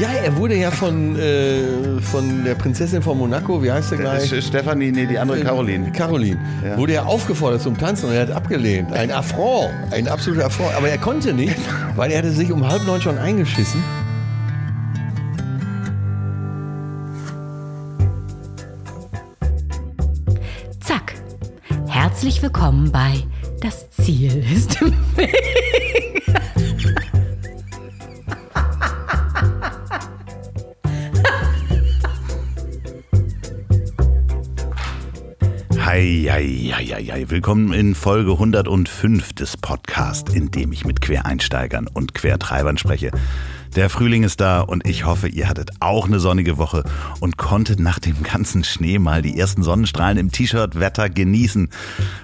Ja, er wurde ja von, äh, von der Prinzessin von Monaco, wie heißt er gleich? Sch- Stefanie, nee, die andere Caroline. Caroline. Ja. Wurde er aufgefordert zum Tanzen und er hat abgelehnt. Ein Affront, ein absoluter Affront. Aber er konnte nicht, weil er hatte sich um halb neun schon eingeschissen. Zack. Herzlich willkommen bei Das Ziel ist im Weg. Hi. Willkommen in Folge 105 des Podcasts, in dem ich mit Quereinsteigern und Quertreibern spreche. Der Frühling ist da und ich hoffe, ihr hattet auch eine sonnige Woche und konntet nach dem ganzen Schnee mal die ersten Sonnenstrahlen im T-Shirt-Wetter genießen.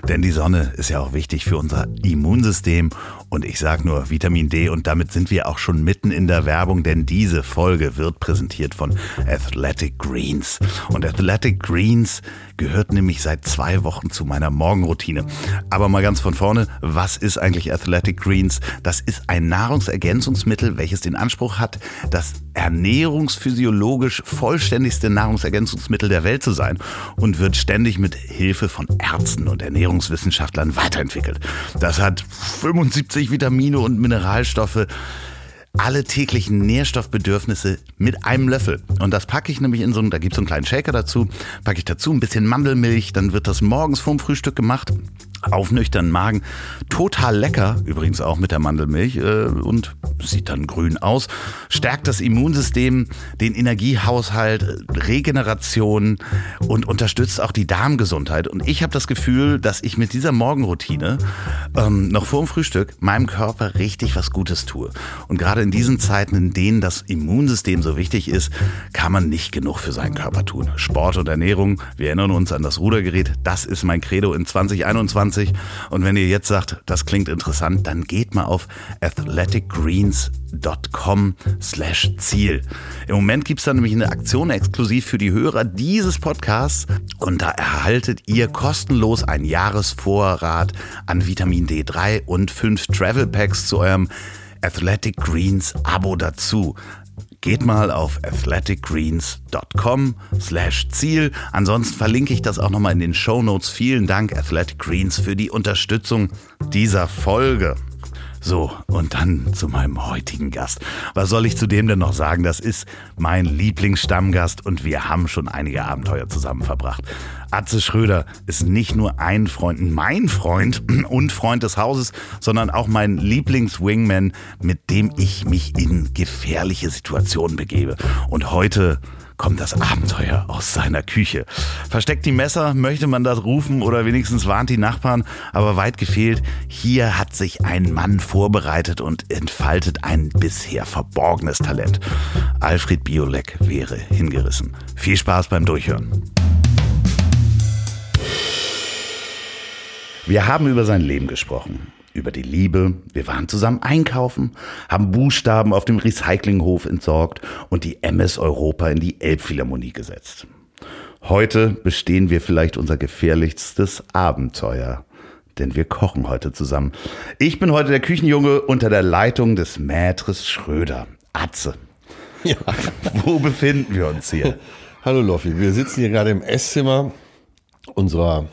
Denn die Sonne ist ja auch wichtig für unser Immunsystem und ich sag nur Vitamin D und damit sind wir auch schon mitten in der Werbung, denn diese Folge wird präsentiert von Athletic Greens. Und Athletic Greens gehört nämlich seit zwei Wochen zu meiner Morgenroutine. Aber mal ganz von vorne, was ist eigentlich Athletic Greens? Das ist ein Nahrungsergänzungsmittel, welches den Anspruch hat, das ernährungsphysiologisch vollständigste Nahrungsergänzungsmittel der Welt zu sein und wird ständig mit Hilfe von Ärzten und Ernährungswissenschaftlern weiterentwickelt. Das hat 75 Vitamine und Mineralstoffe alle täglichen Nährstoffbedürfnisse mit einem Löffel. Und das packe ich nämlich in so einen, da gibt es so einen kleinen Shaker dazu, packe ich dazu ein bisschen Mandelmilch, dann wird das morgens vorm Frühstück gemacht. Auf nüchternen Magen. Total lecker, übrigens auch mit der Mandelmilch äh, und sieht dann grün aus. Stärkt das Immunsystem, den Energiehaushalt, Regeneration und unterstützt auch die Darmgesundheit. Und ich habe das Gefühl, dass ich mit dieser Morgenroutine ähm, noch vor dem Frühstück meinem Körper richtig was Gutes tue. Und gerade in diesen Zeiten, in denen das Immunsystem so wichtig ist, kann man nicht genug für seinen Körper tun. Sport und Ernährung, wir erinnern uns an das Rudergerät, das ist mein Credo in 2021. Und wenn ihr jetzt sagt, das klingt interessant, dann geht mal auf athleticgreens.com slash Ziel. Im Moment gibt es da nämlich eine Aktion exklusiv für die Hörer dieses Podcasts und da erhaltet ihr kostenlos einen Jahresvorrat an Vitamin D3 und fünf Travel Packs zu eurem Athletic Greens Abo dazu. Geht mal auf athleticgreens.com slash Ziel. Ansonsten verlinke ich das auch nochmal in den Show Notes. Vielen Dank, Athletic Greens, für die Unterstützung dieser Folge. So, und dann zu meinem heutigen Gast. Was soll ich zu dem denn noch sagen? Das ist mein Lieblingsstammgast und wir haben schon einige Abenteuer zusammen verbracht. Atze Schröder ist nicht nur ein Freund, mein Freund und Freund des Hauses, sondern auch mein Lieblingswingman, mit dem ich mich in gefährliche Situationen begebe. Und heute kommt das Abenteuer aus seiner Küche. Versteckt die Messer, möchte man das rufen oder wenigstens warnt die Nachbarn, aber weit gefehlt, hier hat sich ein Mann vorbereitet und entfaltet ein bisher verborgenes Talent. Alfred Biolek wäre hingerissen. Viel Spaß beim Durchhören. Wir haben über sein Leben gesprochen, über die Liebe. Wir waren zusammen einkaufen, haben Buchstaben auf dem Recyclinghof entsorgt und die MS Europa in die Elbphilharmonie gesetzt. Heute bestehen wir vielleicht unser gefährlichstes Abenteuer, denn wir kochen heute zusammen. Ich bin heute der Küchenjunge unter der Leitung des Maîtres Schröder. Atze, Ja. wo befinden wir uns hier? Hallo Loffi, wir sitzen hier gerade im Esszimmer unserer,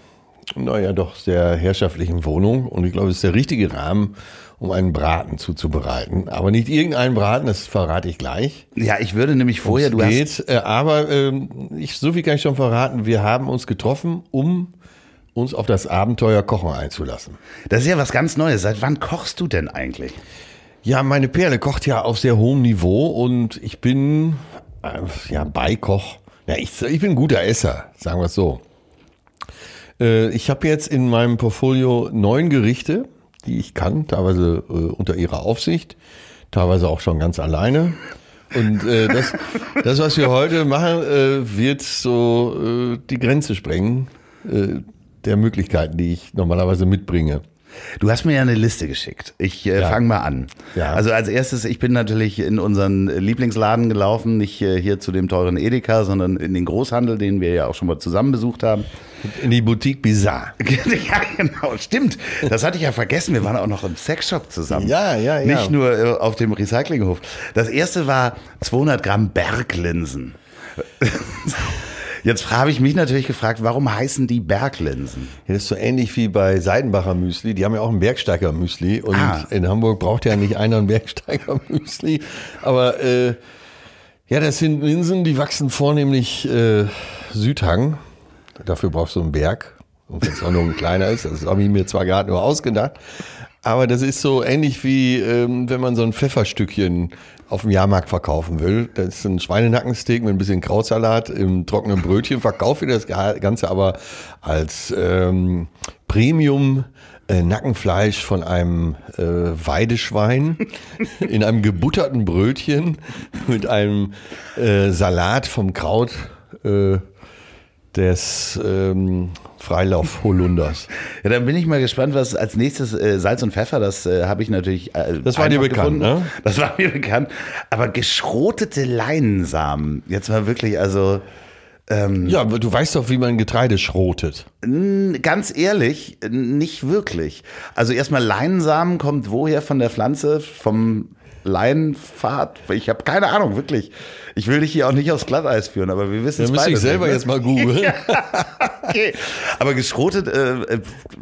naja, doch sehr herrschaftlichen Wohnung. Und ich glaube, es ist der richtige Rahmen, um einen Braten zuzubereiten. Aber nicht irgendeinen Braten, das verrate ich gleich. Ja, ich würde nämlich vorher, du hast geht, äh, aber ähm, ich, so viel kann ich schon verraten, wir haben uns getroffen, um uns auf das Abenteuer Kochen einzulassen. Das ist ja was ganz Neues. Seit wann kochst du denn eigentlich? Ja, meine Perle kocht ja auf sehr hohem Niveau und ich bin äh, ja Beikoch. Ja, ich, ich bin ein guter Esser, sagen wir es so. Äh, ich habe jetzt in meinem Portfolio neun Gerichte, die ich kann, teilweise äh, unter ihrer Aufsicht, teilweise auch schon ganz alleine. Und äh, das, das, was wir heute machen, äh, wird so äh, die Grenze sprengen der Möglichkeiten, die ich normalerweise mitbringe. Du hast mir ja eine Liste geschickt. Ich äh, Ja. fange mal an. Ja. Also als erstes, ich bin natürlich in unseren Lieblingsladen gelaufen, nicht äh, hier zu dem teuren Edeka, sondern in den Großhandel, den wir ja auch schon mal zusammen besucht haben. In die Boutique Bizarre. ja, genau, stimmt. Das hatte ich ja vergessen. Wir waren auch noch im Sexshop zusammen. Ja, ja, ja. Nicht nur äh, auf dem Recyclinghof. Das erste war 200 Gramm Berglinsen. Jetzt habe ich mich natürlich gefragt, warum heißen die Berglinsen? Ja, das ist so ähnlich wie bei Seidenbacher Müsli. Die haben ja auch ein Bergsteiger Müsli. Und Ah. in Hamburg braucht ja nicht einer ein Bergsteiger Müsli. Aber äh, ja, das sind Linsen, die wachsen vornehmlich äh, Südhang. Dafür brauchst du einen Berg. Und wenn es auch nur ein kleiner ist, das habe ich mir zwar gerade nur ausgedacht. Aber das ist so ähnlich wie, ähm, wenn man so ein Pfefferstückchen auf dem Jahrmarkt verkaufen will. Das ist ein Schweinenackensteak mit ein bisschen Krautsalat im trockenen Brötchen. Verkaufe das Ganze aber als ähm, Premium äh, Nackenfleisch von einem äh, Weideschwein in einem gebutterten Brötchen mit einem äh, Salat vom Kraut äh, des ähm, Freilauf-Holunders. Ja, dann bin ich mal gespannt, was als nächstes äh, Salz und Pfeffer, das äh, habe ich natürlich. Äh, Das war dir bekannt, ne? Das war mir bekannt. Aber geschrotete Leinsamen, jetzt mal wirklich, also Ja, aber du weißt doch, wie man Getreide schrotet. ganz ehrlich, nicht wirklich. Also erstmal Leinsamen kommt woher von der Pflanze? Vom Leinpfad? Ich habe keine Ahnung, wirklich. Ich will dich hier auch nicht aufs Glatteis führen, aber wir wissen es beide. ich selber nicht, ne? jetzt mal googeln. Okay. Aber geschrotet äh,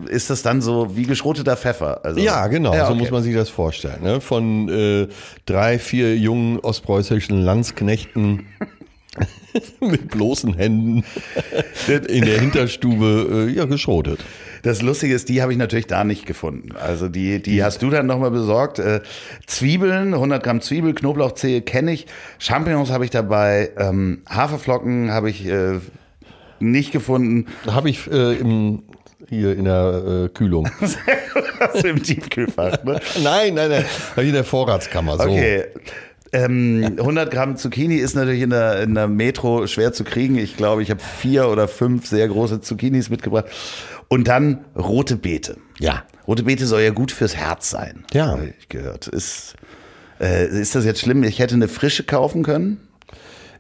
ist das dann so wie geschroteter Pfeffer? Also, Ja, genau, Ja, so okay. muss man sich das vorstellen. Ne? Von äh, drei, vier jungen ostpreußischen Landsknechten mit bloßen Händen in der Hinterstube äh, ja, geschrotet. Das Lustige ist, die habe ich natürlich da nicht gefunden. Also die, die hast du dann nochmal besorgt. Äh, Zwiebeln, 100 Gramm Zwiebel, Knoblauchzehe kenne ich. Champignons habe ich dabei. Ähm, Haferflocken habe ich äh, nicht gefunden. Habe ich äh, im, hier in der äh, Kühlung. Ist im Tiefkühlfach. Ne? nein, nein, nein, ich in der Vorratskammer. So. Okay. Ähm, 100 Gramm Zucchini ist natürlich in der, in der Metro schwer zu kriegen. Ich glaube, ich habe vier oder fünf sehr große Zucchinis mitgebracht. Und dann rote Beete. Ja. Rote Beete soll ja gut fürs Herz sein. Ja. Habe ich gehört. Ist, äh, ist das jetzt schlimm? Ich hätte eine frische kaufen können.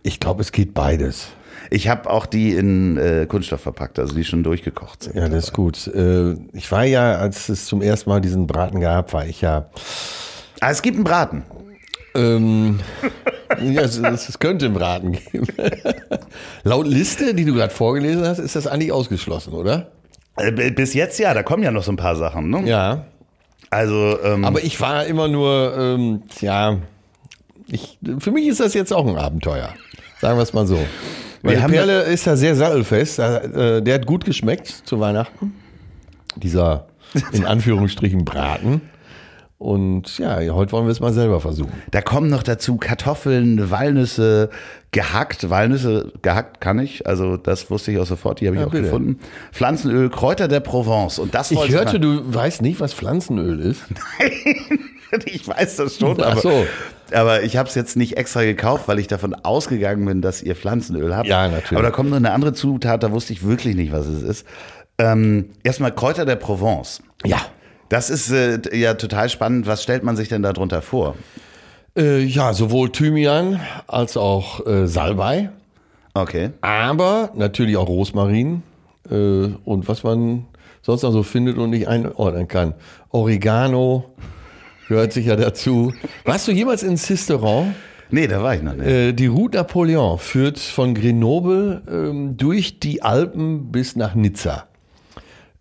Ich glaube, es geht beides. Ich habe auch die in äh, Kunststoff verpackt, also die schon durchgekocht sind. Ja, das ist gut. Äh, ich war ja, als es zum ersten Mal diesen Braten gab, war ich ja Ah, es gibt einen Braten. Ähm, ja, es, es es könnte einen Braten geben. Laut Liste, die du gerade vorgelesen hast, ist das eigentlich ausgeschlossen, oder? Äh, bis jetzt ja, da kommen ja noch so ein paar Sachen. Ne? Ja. Also, ähm, Aber ich war immer nur, ähm, ja, ich, für mich ist das jetzt auch ein Abenteuer. Sagen wir es mal so. Weil die Perle ist ja sehr sattelfest. Äh, Der hat gut geschmeckt zu Weihnachten. Dieser, in Anführungsstrichen, Braten. Und ja, heute wollen wir es mal selber versuchen. Da kommen noch dazu Kartoffeln, Walnüsse, gehackt. Walnüsse gehackt kann ich, also das wusste ich auch sofort, die habe ich Ja, auch bitte. gefunden. Pflanzenöl, Kräuter der Provence. Und das Ich hörte, du weißt nicht, was Pflanzenöl ist. ich weiß das schon, aber, so. aber ich habe es jetzt nicht extra gekauft, weil ich davon ausgegangen bin, dass ihr Pflanzenöl habt. Ja, natürlich. Aber da kommt noch eine andere Zutat, da wusste ich wirklich nicht, was es ist. Ähm, erstmal Kräuter der Provence. Ja. Das ist äh, ja total spannend. Was stellt man sich denn darunter vor? Äh, ja, sowohl Thymian als auch äh, Salbei, Okay. aber natürlich auch Rosmarin äh, und was man sonst noch so findet und nicht einordnen kann. Oregano gehört sicher dazu. Warst du jemals in Sisteron? Nee, da war ich noch nicht. Äh, die Route Napoleon führt von Grenoble ähm, durch die Alpen bis nach Nizza.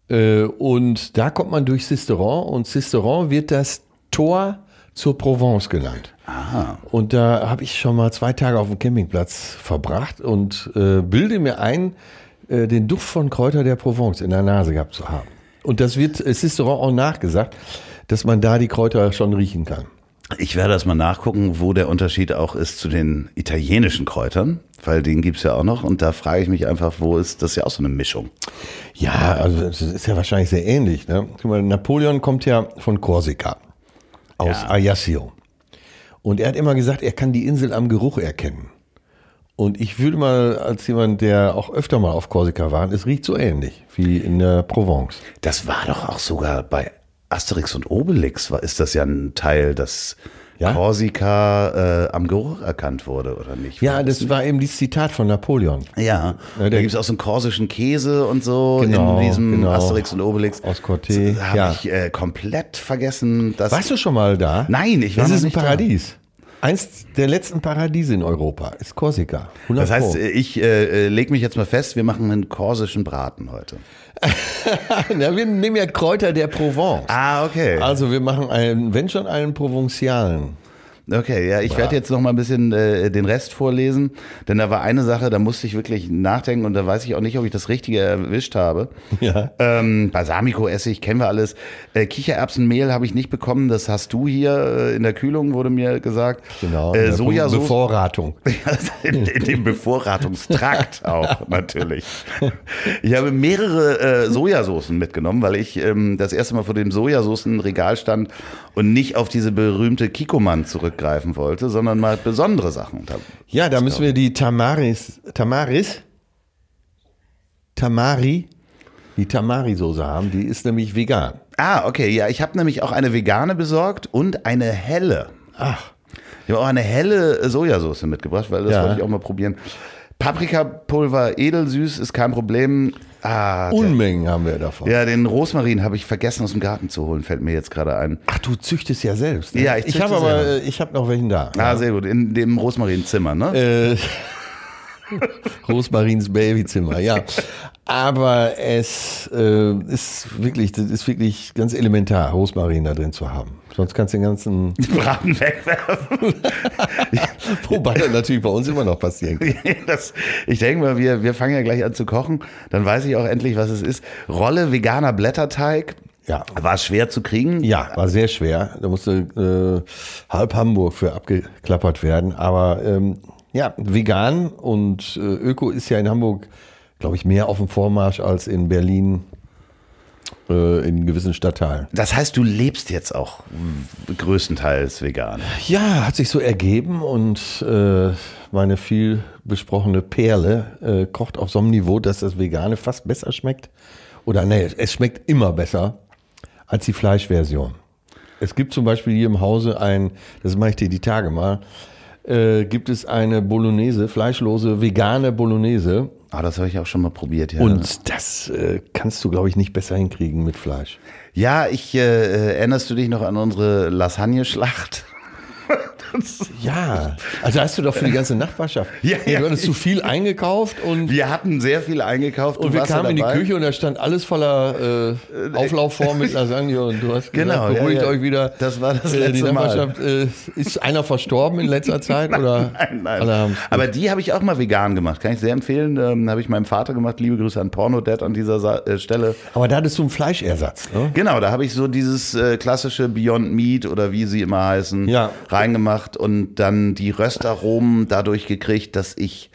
Äh, und da kommt man durch Sisteron und Sisteron wird das Tor zur Provence genannt. Und da habe ich schon mal zwei Tage auf dem Campingplatz verbracht und äh, bilde mir ein, äh, den Duft von Kräuter der Provence in der Nase gehabt zu haben. Und das wird äh, Sisteron auch nachgesagt, dass man da die Kräuter schon riechen kann. Ich werde das mal nachgucken, wo der Unterschied auch ist zu den italienischen Kräutern, weil den gibt's ja auch noch. Und da frage ich mich einfach, wo ist das ja auch so eine Mischung? Ja, also das ist ja wahrscheinlich sehr ähnlich. Ne? Guck mal, Napoleon kommt ja von Korsika, aus Ja. Ajaccio. Und er hat immer gesagt, er kann die Insel am Geruch erkennen. Und ich würde mal, als jemand, der auch öfter mal auf Korsika war, es riecht so ähnlich wie in der Provence. Das war doch auch sogar bei Asterix und Obelix, war, ist das ja ein Teil, das Ja? Korsika äh, am Geruch erkannt wurde, oder nicht? Ja, das war eben dieses Zitat von Napoleon. Ja, Ja, da gibt es auch so einen korsischen Käse und so Genau, in diesem genau. Asterix und Obelix. Aus Corté, Da habe ja. ich äh, komplett vergessen, dass. Warst du schon mal da? Nein, ich war Das noch ist ein nicht da. Paradies. Eins der letzten Paradiese in Europa ist Korsika. 100 Das heißt, Pro. ich äh, lege mich jetzt mal fest, wir machen einen korsischen Braten heute. Na, wir nehmen ja Kräuter der Provence. Ah, okay. Also wir machen einen, wenn schon einen Provenzialen. Okay, ja, ich werde jetzt noch mal ein bisschen äh, den Rest vorlesen, denn da war eine Sache, da musste ich wirklich nachdenken und da weiß ich auch nicht, ob ich das Richtige erwischt habe. Ja. Ähm, Balsamico-Essig kennen wir alles. Äh, Kichererbsenmehl habe ich nicht bekommen, das hast du hier äh, in der Kühlung, wurde mir gesagt. Genau. Äh, Sojasauce. Bevorratung. in, in dem Bevorratungstrakt auch natürlich. Ich habe mehrere äh, Sojasoßen mitgenommen, weil ich ähm, das erste Mal vor dem Sojasoßenregal stand und nicht auf diese berühmte Kikoman zurückgreifen wollte, sondern mal besondere Sachen. Ja, da müssen wir die Tamaris, Tamaris, Tamari, die Tamari-Soße haben. Die ist nämlich vegan. Ah, okay, ja, ich habe nämlich auch eine vegane besorgt und eine helle. Ach, Ich habe auch eine helle Sojasauce mitgebracht, weil das Ja. wollte ich auch mal probieren. Paprikapulver edelsüß ist kein Problem. Ah, Unmengen haben wir davon. ja, den Rosmarin habe ich vergessen aus dem Garten zu holen, fällt mir jetzt gerade ein. Ach, du züchtest ja selbst. Ne? Ja, ich ich habe aber, äh, ich habe noch welchen da. Ah, sehr gut. In dem Rosmarinzimmer, ne? Äh, Rosmarins Babyzimmer, ja. Aber es äh, ist wirklich, das ist wirklich ganz elementar, Rosmarin da drin zu haben. Sonst kannst du den ganzen, Braten wegwerfen. wobei das natürlich bei uns immer noch passieren kann. Das, ich denke mal, wir, wir fangen ja gleich an zu kochen. Dann weiß ich auch endlich, was es ist. Rolle veganer Blätterteig. Ja. War schwer zu kriegen. Ja, war sehr schwer. Da musste äh, halb Hamburg für abgeklappert werden. Aber ähm, ja, vegan und äh, Öko ist ja in Hamburg, glaube ich, mehr auf dem Vormarsch als in Berlin äh, in gewissen Stadtteilen. Das heißt, du lebst jetzt auch größtenteils vegan. Ja, hat sich so ergeben und äh, meine viel besprochene Perle äh, kocht auf so einem Niveau, dass das Vegane fast besser schmeckt. Oder nee, es schmeckt immer besser als die Fleischversion. Es gibt zum Beispiel hier im Hause ein, das mache ich dir die Tage mal, äh, gibt es eine Bolognese, fleischlose vegane Bolognese. Ah, das habe ich auch schon mal probiert, ja. Und das äh, kannst du, glaube ich, nicht besser hinkriegen mit Fleisch. ja, ich äh, erinnerst du dich noch an unsere Lasagne-Schlacht? Ja, also hast du doch für die ganze Nachbarschaft. Ja, ja. Du hattest zu viel eingekauft und Wir hatten sehr viel eingekauft. Du Und wir kamen in die. Küche und da stand alles voller äh, Auflaufform mit Lasagne und du hast Genau, gesagt, beruhigt ja, euch wieder. Das war das Äh, Die letzte Mal. Nachbarschaft, äh, ist einer verstorben in letzter Zeit oder Nein, nein. Aber die habe ich auch mal vegan gemacht. Kann ich sehr empfehlen. Ähm, habe ich meinem Vater gemacht. Liebe Grüße an Pornodad an dieser Sa äh, Stelle. Aber da hattest du einen Fleischersatz. Ne? Genau, da habe ich so dieses äh, klassische Beyond Meat oder wie sie immer heißen, Ja. reingemacht und dann die Röstaromen dadurch gekriegt, dass ich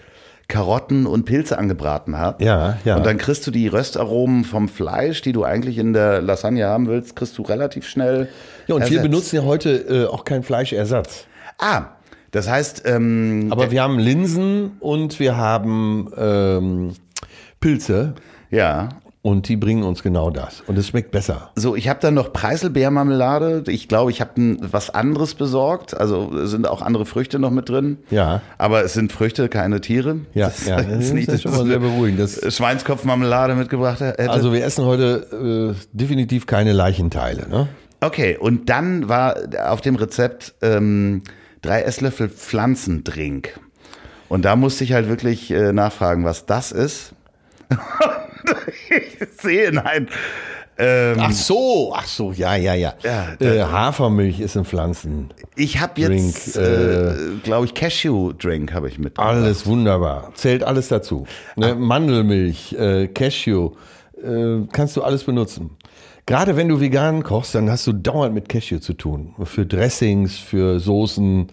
Karotten und Pilze angebraten habe. Ja, ja. Und dann kriegst du die Röstaromen vom Fleisch, die du eigentlich in der Lasagne haben willst, kriegst du relativ schnell. Ja, und wir ersetzt. benutzen ja heute äh, auch keinen Fleischersatz. Ah, das heißt, ähm, Aber wir haben Linsen und wir haben ähm, Pilze ja. Und die bringen uns genau das. Und es schmeckt besser. So, ich habe dann noch Preiselbeermarmelade. Ich glaube, ich habe was anderes besorgt. Also sind auch andere Früchte noch mit drin. Ja. Aber es sind Früchte, keine Tiere. Ja, Das ja, ist das nicht, ist schon mal sehr beruhigend. Das, Schweinskopfmarmelade mitgebracht hätte. also wir essen heute äh, definitiv keine Leichenteile. Ne? okay, und dann war auf dem Rezept ähm, drei Esslöffel Pflanzendrink. Und da musste ich halt wirklich äh, nachfragen, was das ist. Ich sehe, nein. Ähm, Ach so, ach so, ja, ja, ja. Ja, äh, Hafermilch ist ein Pflanzen. ich habe jetzt, Drink, äh, glaube ich, Cashew-Drink habe ich mitgebracht. Alles wunderbar. Zählt alles dazu. Ne? Mandelmilch, äh, Cashew, äh, kannst du alles benutzen. Gerade wenn du vegan kochst, dann hast du dauernd mit Cashew zu tun. Für Dressings, für Soßen.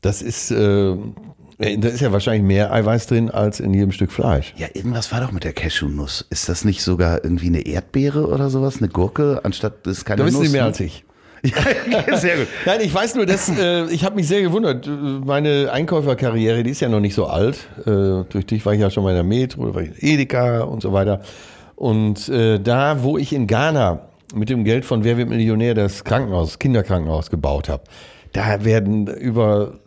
Das ist, äh, da ist ja wahrscheinlich mehr Eiweiß drin als in jedem Stück Fleisch. Ja, irgendwas war doch mit der Cashewnuss. Ist das nicht sogar irgendwie eine Erdbeere oder sowas? Eine Gurke, anstatt das ist keine Da wissen Nuss? Sie mehr als ich. Ja, sehr gut. Nein, ich weiß nur, dass äh, ich habe mich sehr gewundert. Meine Einkäuferkarriere, die ist ja noch nicht so alt. Äh, durch dich war ich ja schon mal in der Metro, war ich in Edeka und so weiter. Und äh, da, wo ich in Ghana mit dem Geld von Wer wird Millionär das Krankenhaus, das Kinderkrankenhaus gebaut habe, Da werden über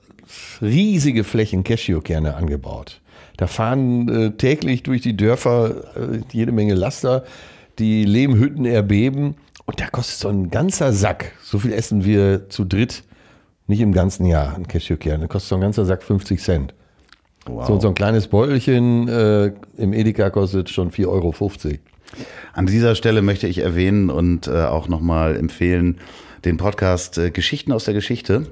riesige Flächen Cashewkerne angebaut. Da fahren äh, täglich durch die Dörfer äh, jede Menge Laster, die Lehmhütten erbeben. Und da kostet so ein ganzer Sack, so viel essen wir zu dritt, nicht im ganzen Jahr an Cashewkerne, da kostet so ein ganzer Sack 50 Cent. Wow. So, so ein kleines Beutelchen äh, im Edeka kostet schon 4,50 Euro. An dieser Stelle möchte ich erwähnen und äh, auch nochmal empfehlen den Podcast äh, Geschichten aus der Geschichte.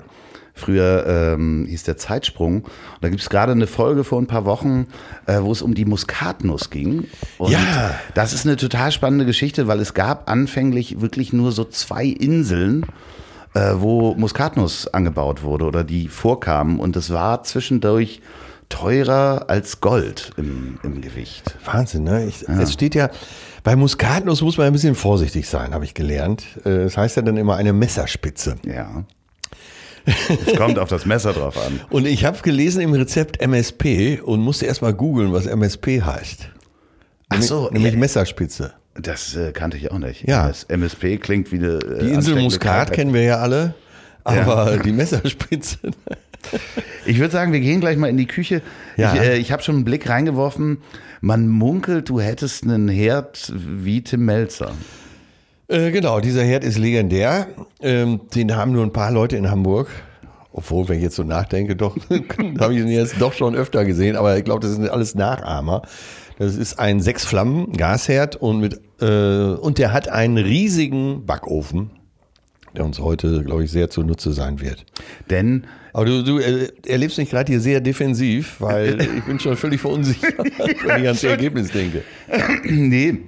Früher ähm, hieß der Zeitsprung. Und da gibt es gerade eine Folge vor ein paar Wochen, äh, wo es um die Muskatnuss ging. Und Ja. das ist eine total spannende Geschichte, weil es gab anfänglich wirklich nur so zwei Inseln, äh, wo Muskatnuss angebaut wurde oder die vorkamen. Und es war zwischendurch teurer als Gold im, im Gewicht. Wahnsinn, ne? Ich, Es steht ja, bei Muskatnuss muss man ein bisschen vorsichtig sein, habe ich gelernt. Äh, Es heißt ja dann immer eine Messerspitze. Ja. Es kommt auf das Messer drauf an. Und ich habe gelesen im Rezept MSP und musste erst mal googeln, was MSP heißt. Ach Nämlich- so, nämlich ja. Messerspitze. Das äh, kannte ich auch nicht. Ja. Das MSP klingt wie eine. Äh, Die Insel Muskat kennen wir ja alle, aber die Messerspitze. Ich würde sagen, wir gehen gleich mal in die Küche. Ja. Ich, äh, ich habe schon einen Blick reingeworfen. Man munkelt, du hättest einen Herd wie Tim Melzer. Äh, genau, dieser Herd ist legendär. Ähm, den haben nur ein paar Leute in Hamburg. Obwohl, wenn ich jetzt so nachdenke, doch, habe ich ihn jetzt doch schon öfter gesehen, aber ich glaube, das sind alles Nachahmer. Das ist ein Sechs-Flammen-Gasherd und mit, äh, und der hat einen riesigen Backofen, der uns heute, glaube ich, sehr zunutze sein wird. Denn Aber du, du äh, erlebst mich gerade hier sehr defensiv, weil ich bin schon völlig verunsichert, wenn ich ans Ergebnis denke. nee,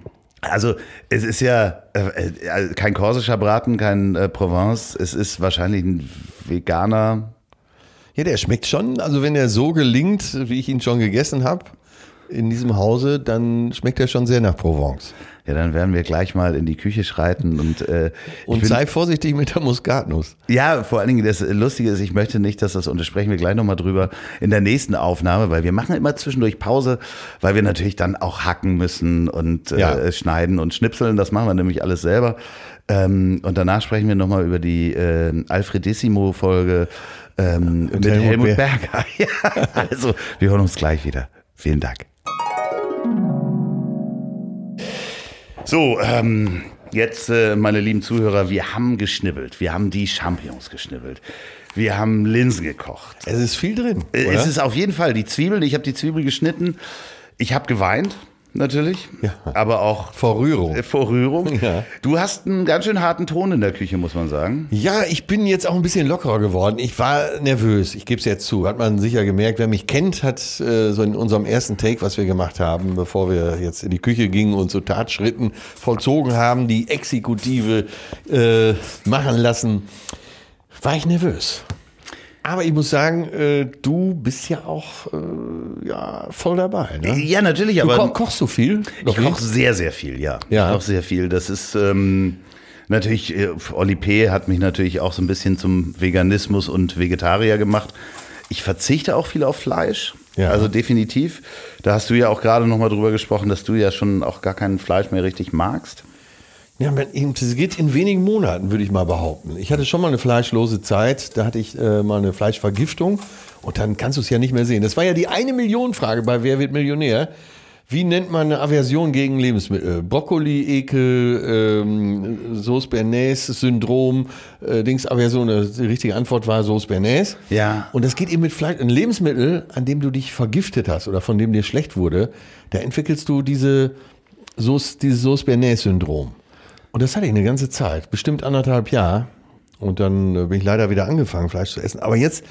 also es ist ja äh, äh, kein korsischer Braten, kein äh, Provence. Es ist wahrscheinlich ein veganer. Ja, der schmeckt schon. Also wenn er so gelingt, wie ich ihn schon gegessen habe, in diesem Hause, dann schmeckt er schon sehr nach Provence. Ja, dann werden wir gleich mal in die Küche schreiten und äh, Und bin- sei vorsichtig mit der Muskatnuss. Ja, vor allen Dingen, das Lustige ist, ich möchte nicht, dass das, und da sprechen wir gleich nochmal drüber, in der nächsten Aufnahme, weil wir machen immer zwischendurch Pause, weil wir natürlich dann auch hacken müssen und Ja. äh, schneiden und schnipseln. Das machen wir nämlich alles selber. Ähm, und danach sprechen wir nochmal über die äh, Alfredissimo-Folge ähm, mit Helmut Helmut, Ber- Berger. ja, also, wir hören uns gleich wieder. Vielen Dank. So, ähm, jetzt, äh, meine lieben Zuhörer, wir haben geschnibbelt. Wir haben die Champignons geschnibbelt. Wir haben Linsen gekocht. Es ist viel drin. Äh? Es ist auf jeden Fall die Zwiebeln. Ich habe die Zwiebel geschnitten. Ich habe geweint, natürlich. Ja. Aber auch vor Rührung. äh, vor Rührung. Ja. Du hast einen ganz schön harten Ton in der Küche, muss man sagen. Ja, ich bin jetzt auch ein bisschen lockerer geworden. Ich war nervös, ich gebe es jetzt zu. Hat man sicher gemerkt. Wer mich kennt, hat äh, so in unserem ersten Take, was wir gemacht haben, bevor wir jetzt in die Küche gingen und so Tatschritten vollzogen haben, die Exekutive äh, machen lassen, war ich nervös. Aber ich muss sagen, äh, du bist ja auch äh, ja, voll dabei. Ne? Ja, natürlich, Du aber. ko kochst du viel? Ich koche sehr, sehr viel, ja. Ja. Ich koche sehr viel. Das ist ähm, natürlich, äh, Oli P. hat mich natürlich auch so ein bisschen zum Veganismus und Vegetarier gemacht. Ich verzichte auch viel auf Fleisch. Ja. Also definitiv. Da hast du ja auch gerade nochmal drüber gesprochen, dass du ja schon auch gar kein Fleisch mehr richtig magst. Ja, das geht in wenigen Monaten, würde ich mal behaupten. Ich hatte schon mal eine fleischlose Zeit, da hatte ich äh, mal eine Fleischvergiftung und dann kannst du es ja nicht mehr sehen. Das war ja die eine Million Frage bei Wer wird Millionär? Wie nennt man eine Aversion gegen Lebensmittel? Brokkoli-Ekel, ähm, Sauce Bernays, Syndrom, äh, Dings Aversion. Die richtige Antwort war Sauce Bernays. Ja. Und das geht eben mit Fleisch. Ein Lebensmittel, an dem du dich vergiftet hast oder von dem dir schlecht wurde, da entwickelst du diese Sauce, dieses Sauce Bernays-Syndrom. Und das hatte ich eine ganze Zeit, bestimmt anderthalb Jahre. Und dann äh, bin ich leider wieder angefangen, Fleisch zu essen. Aber jetzt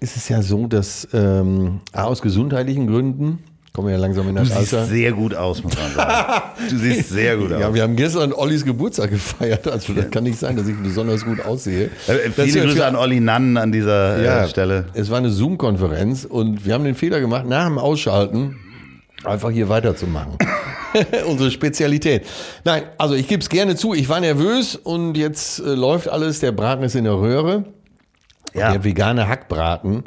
ist es ja so, dass ähm, aus gesundheitlichen Gründen, kommen wir ja langsam in Du das siehst Alter. sehr gut aus, muss man sagen. du siehst sehr gut aus. Ja, wir haben gestern Ollis Geburtstag gefeiert. Also das kann nicht sein, dass ich besonders gut aussehe. Äh, ist Viele ja Grüße an Olli Nann an dieser ja, äh, Stelle. Es war eine Zoom-Konferenz und wir haben den Fehler gemacht, nach dem Ausschalten einfach hier weiterzumachen. Unsere Spezialität. Nein, also ich gebe es gerne zu, ich war nervös und jetzt äh, läuft alles, der Braten ist in der Röhre. Ja. Der vegane Hackbraten.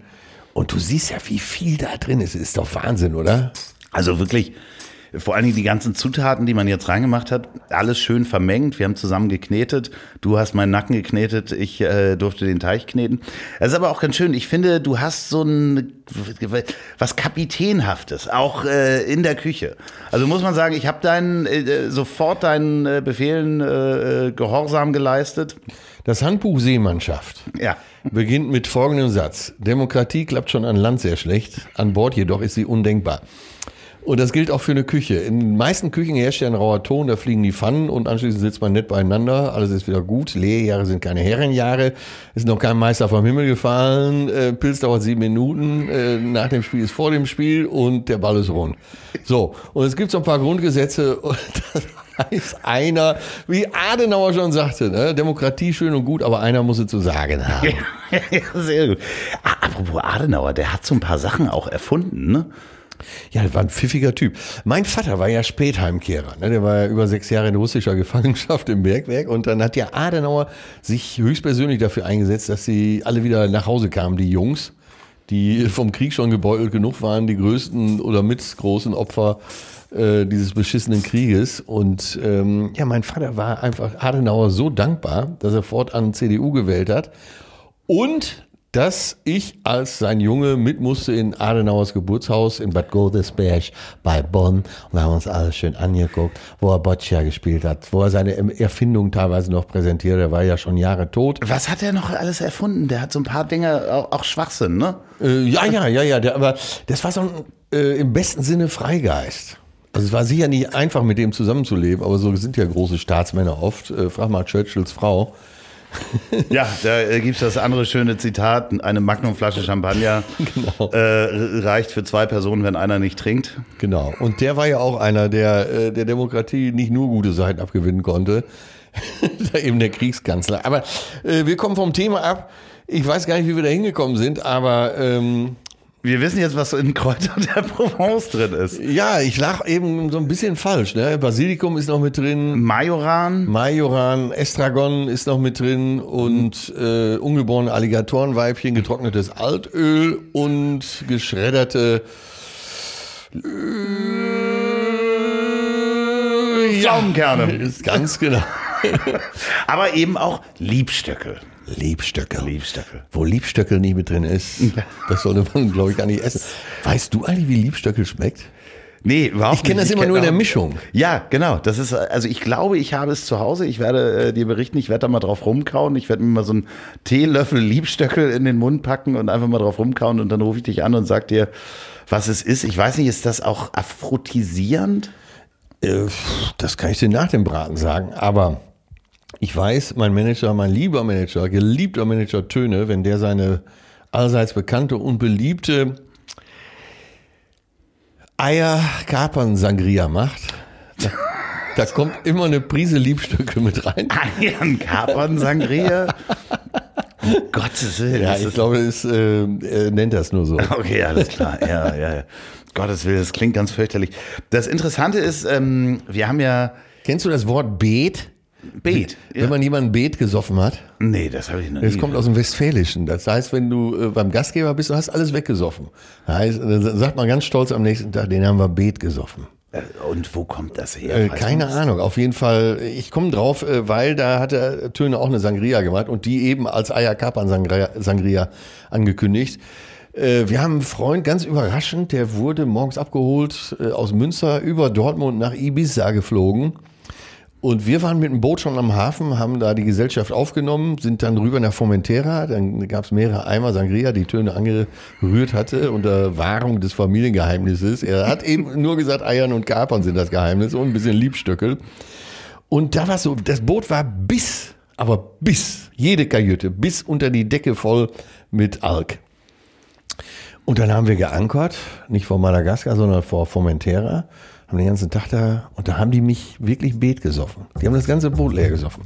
Und du siehst ja, wie viel da drin ist. Ist doch Wahnsinn, oder? Also wirklich, Vor allen Dingen die ganzen Zutaten, die man jetzt reingemacht hat, alles schön vermengt. Wir haben zusammen geknetet. Du hast meinen Nacken geknetet, ich äh, durfte den Teich kneten. Es ist aber auch ganz schön. Ich finde, du hast so ein was Kapitänhaftes, auch äh, in der Küche. Also muss man sagen, ich habe deinen äh, sofort deinen äh, Befehlen äh, äh, Gehorsam geleistet. Das Handbuch Seemannschaft Ja. beginnt mit folgendem Satz. Demokratie klappt schon an Land sehr schlecht, an Bord jedoch ist sie undenkbar. Und das gilt auch für eine Küche. In den meisten Küchen herrscht ja ein rauer Ton, da fliegen die Pfannen und anschließend sitzt man nett beieinander, alles ist wieder gut. Lehrjahre sind keine Herrenjahre, ist noch kein Meister vom Himmel gefallen, äh, Pilz dauert sieben Minuten, äh, nach dem Spiel ist vor dem Spiel und der Ball ist rund. So, und es gibt so ein paar Grundgesetze und das heißt einer, wie Adenauer schon sagte, ne? Demokratie schön und gut, aber einer muss es zu sagen haben. ja, sehr gut. Apropos Adenauer, der hat so ein paar Sachen auch erfunden, ne? Ja, das war ein pfiffiger Typ. Mein Vater war ja Spätheimkehrer. Ne? Der war ja über sechs Jahre in russischer Gefangenschaft im Bergwerk. Und dann hat ja Adenauer sich höchstpersönlich dafür eingesetzt, dass sie alle wieder nach Hause kamen, die Jungs, die vom Krieg schon gebeutelt genug waren, die größten oder mitgroßen Opfer äh, dieses beschissenen Krieges. Und ähm, ja, mein Vater war einfach Adenauer so dankbar, dass er fortan CDU gewählt hat. Und dass ich als sein Junge mit musste in Adenauers Geburtshaus in Bad Godesberg bei Bonn und wir haben uns alles schön angeguckt, wo er Boccia gespielt hat, wo er seine Erfindung teilweise noch präsentiert, er war ja schon Jahre tot. Was hat er noch alles erfunden? Der hat so ein paar Dinge, auch, auch Schwachsinn, ne? Äh, ja, ja, ja, ja, der, aber das war so ein äh, im besten Sinne Freigeist. Also es war sicher nicht einfach, mit dem zusammenzuleben, aber so sind ja große Staatsmänner oft. Äh, frag mal Churchills Frau. Ja, da äh, gibt es das andere schöne Zitat, eine Magnumflasche Champagner Genau. äh, reicht für zwei Personen, wenn einer nicht trinkt. Genau. Und der war ja auch einer, der äh, der Demokratie nicht nur gute Seiten abgewinnen konnte. Eben der Kriegskanzler. Aber äh, wir kommen vom Thema ab. Ich weiß gar nicht, wie wir da hingekommen sind, aber ähm, Wir wissen jetzt, was in Kräuter der Provence drin ist. ja, ich lag eben so ein bisschen falsch. Ne? Basilikum ist noch mit drin. Majoran, Majoran, Estragon ist noch mit drin und äh, ungeborene Alligatorenweibchen, getrocknetes Altöl und geschredderte äh, Pflaumenkerne. Ist ganz genau. aber eben auch Liebstöckel. Liebstöckel. Liebstöckel. Wo Liebstöckel nicht mit drin ist, das sollte man, glaube ich, gar nicht essen. Weißt du eigentlich, wie Liebstöckel schmeckt? Nee, überhaupt Ich kenne das immer kenn nur in der Mischung. Ja, genau. Das ist, also ich glaube, ich habe es zu Hause. Ich werde äh, dir berichten, ich werde da mal drauf rumkauen. Ich werde mir mal so einen Teelöffel Liebstöckel in den Mund packen und einfach mal drauf rumkauen und dann rufe ich dich an und sag dir, was es ist. Ich weiß nicht, ist das auch aphrodisierend? Äh, Das kann ich dir nach dem Braten sagen, aber ich weiß, mein Manager, mein lieber Manager, geliebter Manager Töne, wenn der seine allseits bekannte und beliebte Eier-Kapern-Sangria macht, da, da kommt immer eine Prise Liebstöcke mit rein. Eiern, Kapern, Sangria? Um Gottes Willen. Ja, ich glaube, es äh, er nennt das nur so. Okay, alles klar. Ja, ja, ja. Gottes Willen, das klingt ganz fürchterlich. Das Interessante ist, ähm, wir haben ja Kennst du das Wort Beet? Beet. Ja. Wenn man jemanden Beet gesoffen hat? Nee, das habe ich noch Das nie. kommt aus dem Westfälischen. Das heißt, wenn du äh, beim Gastgeber bist, du hast alles weggesoffen. Das heißt, dann sagt man ganz stolz am nächsten Tag, den haben wir Beet gesoffen. Äh, Und wo kommt das her? Äh, keine das? Ahnung. Auf jeden Fall, ich komme drauf, äh, weil da hat der Töne auch eine Sangria gemacht und die eben als Ayakapan Sangria, Sangria angekündigt. Wir haben einen Freund, ganz überraschend, der wurde morgens abgeholt aus Münster über Dortmund nach Ibiza geflogen. Und wir waren mit dem Boot schon am Hafen, haben da die Gesellschaft aufgenommen, sind dann rüber nach Formentera. Dann gab es mehrere Eimer Sangria, die Töne angerührt hatte, unter Wahrung des Familiengeheimnisses. Er hat eben nur gesagt, Eiern und Kapern sind das Geheimnis und ein bisschen Liebstöckel. Und da war so, das Boot war bis, aber bis, jede Kajüte, bis unter die Decke voll mit Alk. Und dann haben wir geankert, nicht vor Madagaskar, sondern vor Formentera, haben den ganzen Tag da, und da haben die mich wirklich Beet gesoffen. Die haben das ganze Boot leer gesoffen.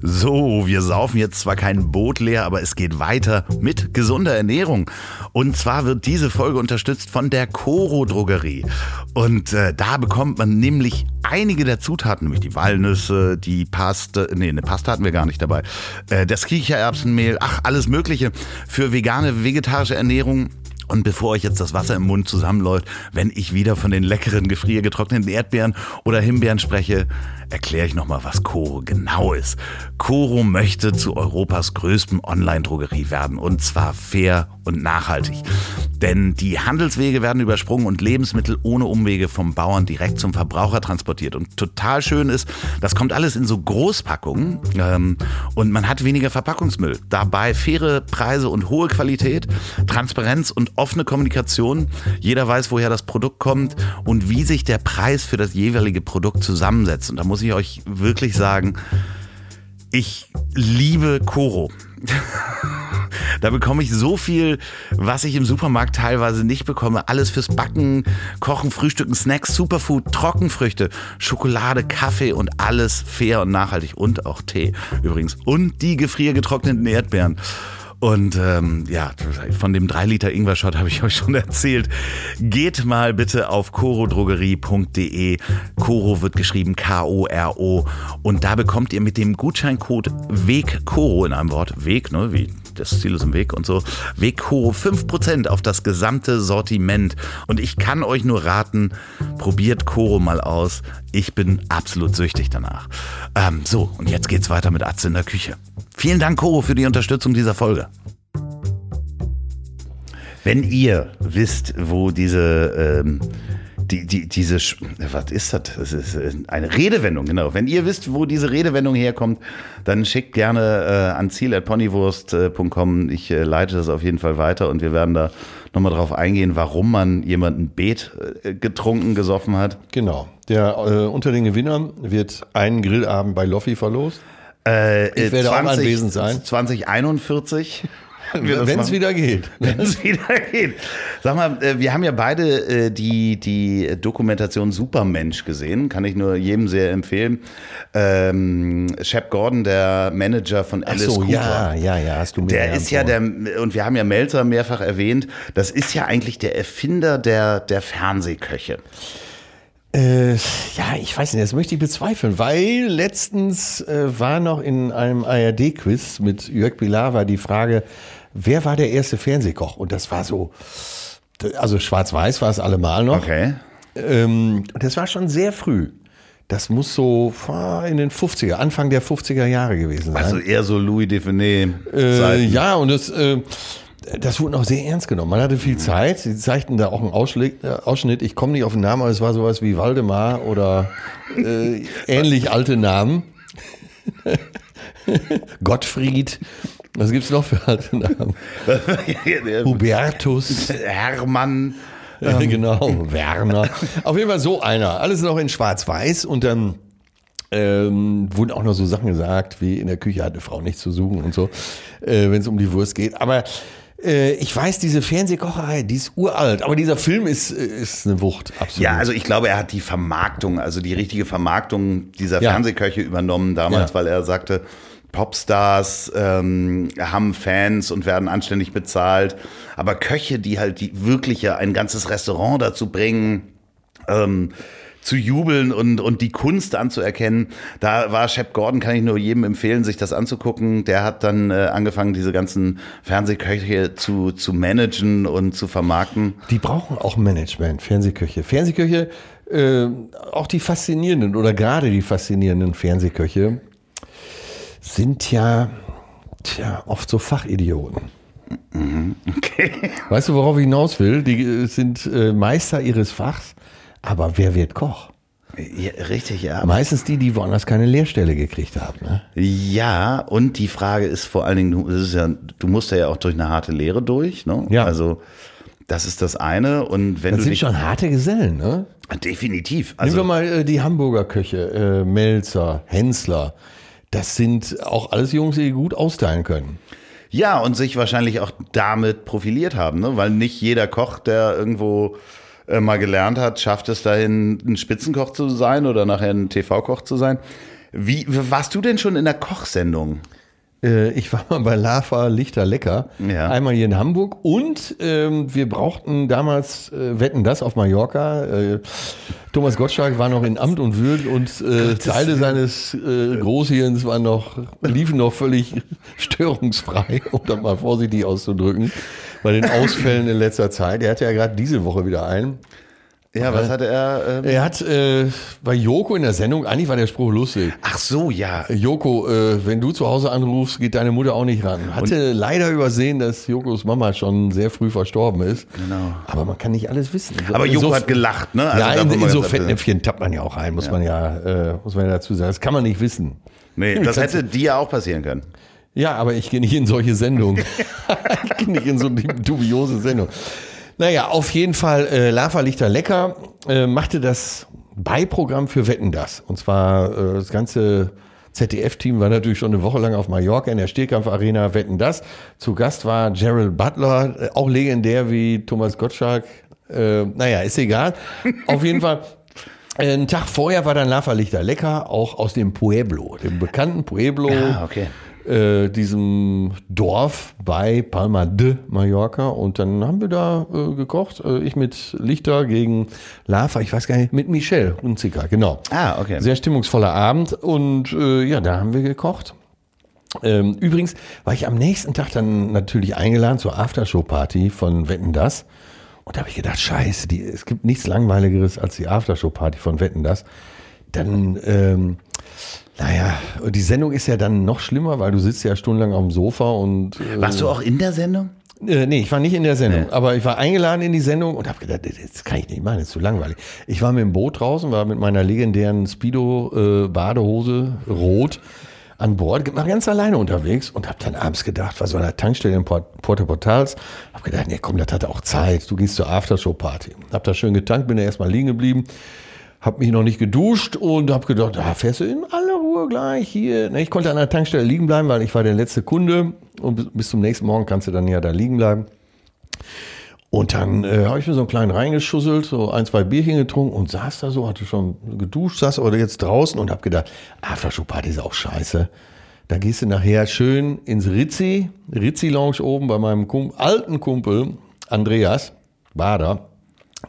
So, wir saufen jetzt zwar kein Boot leer, aber es geht weiter mit gesunder Ernährung. Und zwar wird diese Folge unterstützt von der Coro Drogerie. Und äh, da bekommt man nämlich einige der Zutaten, nämlich die Walnüsse, die Paste, nee, eine Paste hatten wir gar nicht dabei, äh, das Kichererbsenmehl, ach, alles Mögliche für vegane, vegetarische Ernährung. Und bevor euch jetzt das Wasser im Mund zusammenläuft, wenn ich wieder von den leckeren, gefriergetrockneten Erdbeeren oder Himbeeren spreche, erkläre ich nochmal, was Koro genau ist. Koro möchte zu Europas größtem Online-Drogerie werden und zwar fair und nachhaltig. Denn die Handelswege werden übersprungen und Lebensmittel ohne Umwege vom Bauern direkt zum Verbraucher transportiert. Und total schön ist, das kommt alles in so Großpackungen ähm, und man hat weniger Verpackungsmüll. Dabei faire Preise und hohe Qualität, Transparenz und offene Kommunikation. Jeder weiß, woher das Produkt kommt und wie sich der Preis für das jeweilige Produkt zusammensetzt. Und da muss ich euch wirklich sagen, ich liebe Koro. Da bekomme ich so viel, was ich im Supermarkt teilweise nicht bekomme. Alles fürs Backen, Kochen, Frühstücken, Snacks, Superfood, Trockenfrüchte, Schokolade, Kaffee und alles fair und nachhaltig. Und auch Tee übrigens. Und die gefriergetrockneten Erdbeeren. Und ähm, ja, von dem 3 Liter Ingwer-Shot habe ich euch schon erzählt. Geht mal bitte auf korodrogerie.de. Koro wird geschrieben K-O-R-O. Und da bekommt ihr mit dem Gutscheincode WEGKORO in einem Wort, Weg, ne, wie das Ziel ist im Weg und so, WEGKORO 5% auf das gesamte Sortiment. Und ich kann euch nur raten, probiert Koro mal aus. Ich bin absolut süchtig danach. Ähm, so, und jetzt geht's weiter mit Atze in der Küche. Vielen Dank, Koro, für die Unterstützung dieser Folge. Wenn ihr wisst, wo diese, ähm, die, die, diese, was ist das? Das ist äh, eine Redewendung, genau. Wenn ihr wisst, wo diese Redewendung herkommt, dann schickt gerne äh, an ziel.ponywurst.com. Ich äh, leite das auf jeden Fall weiter und wir werden da nochmal drauf eingehen, warum man jemanden Beet äh, getrunken, gesoffen hat. Genau. Der, äh, unter den Gewinnern wird ein Grillabend bei Loffi verlost. Äh, Ich werde auch anwesend sein. 2041. Wenn es wieder geht. Wenn es wieder geht. Sag mal, äh, wir haben ja beide äh, die, die Dokumentation Supermensch gesehen. Kann ich nur jedem sehr empfehlen. Ähm, Shep Gordon, der Manager von Ach Alice so, Cooper. ja, ja, ja, hast du mir Der ist ja der, und wir haben ja Melzer mehrfach erwähnt, das ist ja eigentlich der Erfinder der, der Fernsehköche. Äh, ja, ich weiß nicht, das möchte ich bezweifeln, weil letztens äh, war noch in einem ARD-Quiz mit Jörg Pilawa die Frage, wer war der erste Fernsehkoch? Und das war so, also schwarz-weiß war es allemal noch. Okay. Ähm, das war schon sehr früh. Das muss so in den 50er, Anfang der 50er Jahre gewesen sein. Also eher so Louis Defenet. Äh, ja, und das, äh, das wurde auch sehr ernst genommen. Man hatte viel Mhm. Zeit. Sie zeigten da auch einen Ausschnitt. Äh, Ausschnitt. Ich komme nicht auf den Namen, aber es war sowas wie Waldemar oder äh, ähnlich alte Namen. Gottfried. Was gibt's noch für alte Namen? Hubertus. Hermann. genau, Werner. Auf jeden Fall so einer. Alles noch in Schwarz-Weiß und dann ähm, wurden auch noch so Sachen gesagt, wie in der Küche hat eine Frau nichts zu suchen und so, äh, wenn es um die Wurst geht. Aber äh, ich weiß, diese Fernsehkocherei, die ist uralt, aber dieser Film ist, äh, ist eine Wucht, absolut. Ja, also ich glaube, er hat die Vermarktung, also die richtige Vermarktung dieser Ja. Fernsehköche übernommen damals, Ja. weil er sagte, Popstars ähm, haben Fans und werden anständig bezahlt, aber Köche, die halt die wirklich ja ein ganzes Restaurant dazu bringen, ähm, zu jubeln und, und die Kunst anzuerkennen. Da war Shep Gordon, kann ich nur jedem empfehlen, sich das anzugucken. Der hat dann äh, angefangen, diese ganzen Fernsehköche zu, zu managen und zu vermarkten. Die brauchen auch Management, Fernsehköche. Fernsehköche, äh, auch die faszinierenden oder gerade die faszinierenden Fernsehköche sind ja tja, oft so Fachidioten. Okay. Weißt du, worauf ich hinaus will? Die äh, sind äh, Meister ihres Fachs, aber wer wird Koch? Ja, richtig, ja. Meistens die, die woanders keine Lehrstelle gekriegt haben. Ne? Ja, und die Frage ist vor allen Dingen, du, ja, du musst ja auch durch eine harte Lehre durch. Ne? Ja. Also das ist das eine. Und wenn Das du sind schon harte Gesellen. Ne? definitiv. Nehmen wir Also mal äh, die Hamburger Köche, äh, Melzer, Hensler. Das sind auch alles Jungs, die gut austeilen können. ja, und sich wahrscheinlich auch damit profiliert haben, ne? weil nicht jeder Koch, der irgendwo äh, mal gelernt hat, schafft es dahin, ein Spitzenkoch zu sein oder nachher ein TV-Koch zu sein. Wie warst du denn schon in der Kochsendung? Äh, ich war mal bei Lava Lichter Lecker, Ja. einmal hier in Hamburg und ähm, wir brauchten damals äh, Wetten das auf Mallorca. Äh, Thomas Gottschalk war noch in Amt und Würden und äh, Teile seines äh, Großhirns waren noch, liefen noch völlig störungsfrei, um das mal vorsichtig auszudrücken. bei den Ausfällen in letzter Zeit. Er hatte ja gerade diese Woche wieder einen. Ja, was hatte er? Er hat äh, bei Joko in der Sendung, eigentlich war der Spruch lustig. Ach so, ja. Joko, äh, wenn du zu Hause anrufst, geht deine Mutter auch nicht ran. Hatte leider übersehen, dass Jokos Mama schon sehr früh verstorben ist. Genau. Aber man kann nicht alles wissen. Aber In Joko so- hat gelacht, ne? Also ja, in, in so Fettnäpfchen tappt man ja auch ein, muss man ja, äh, muss man ja dazu sagen. Das kann man nicht wissen. Nee, das hätte dir auch passieren können. Ja, aber ich gehe nicht in solche Sendungen. ich gehe nicht in so eine dubiose Sendung. Naja, auf jeden Fall, äh, Lava Lichter Lecker äh, machte das Beiprogramm für Wetten das. Und zwar äh, das ganze ZDF-Team war natürlich schon eine Woche lang auf Mallorca in der Stehkampf-Arena Wetten das. Zu Gast war Gerald Butler, äh, auch legendär wie Thomas Gottschalk. Äh, naja, ist egal. Auf jeden Fall. äh, Einen Tag vorher war dann Lava Lichter Lecker, auch aus dem Pueblo, dem bekannten Pueblo Ah, okay. Äh, diesem Dorf bei Palma de Mallorca und dann haben wir da äh, gekocht. Äh, ich mit Lichter gegen Lava, ich weiß gar nicht, mit Michelle Hunziker, genau. Ah, okay. Sehr stimmungsvoller Abend und äh, ja, da haben wir gekocht. Ähm, übrigens war ich am nächsten Tag dann natürlich eingeladen zur Aftershow-Party von Wetten Das. Und da habe ich gedacht, scheiße, die, es gibt nichts Langweiligeres als die Aftershow-Party von Wetten Das. Dann, ähm, naja, und die Sendung ist ja dann noch schlimmer, weil du sitzt ja stundenlang auf dem Sofa und äh, Warst du auch in der Sendung? äh, nee, ich war nicht in der Sendung, aber ich war eingeladen in die Sendung und habe gedacht, das kann ich nicht machen, das ist zu langweilig. Ich war mit dem Boot draußen, war mit meiner legendären Speedo-Badehose rot an Bord, war ganz alleine unterwegs und habe dann abends gedacht, war so an der Tankstelle in Port Puerto Portals, habe gedacht, nee, komm, das hat auch Zeit, du gehst zur Aftershow-Party. Hab da schön getankt, bin da erstmal liegen geblieben, hab mich noch nicht geduscht und hab gedacht, da fährst du in aller Ruhe gleich hier. Ne, Ich konnte an der Tankstelle liegen bleiben, weil ich war der letzte Kunde und bis- zum nächsten Morgen kannst du dann ja da liegen bleiben. Und dann äh, habe ich mir so einen kleinen reingeschusselt, so ein, zwei Bierchen getrunken und saß da so, hatte schon geduscht, saß aber jetzt draußen und habe gedacht, Aftershow-Party ist auch scheiße. Da gehst du nachher schön ins Rizzi, Rizzi Lounge oben bei meinem Kum alten Kumpel Andreas Bader.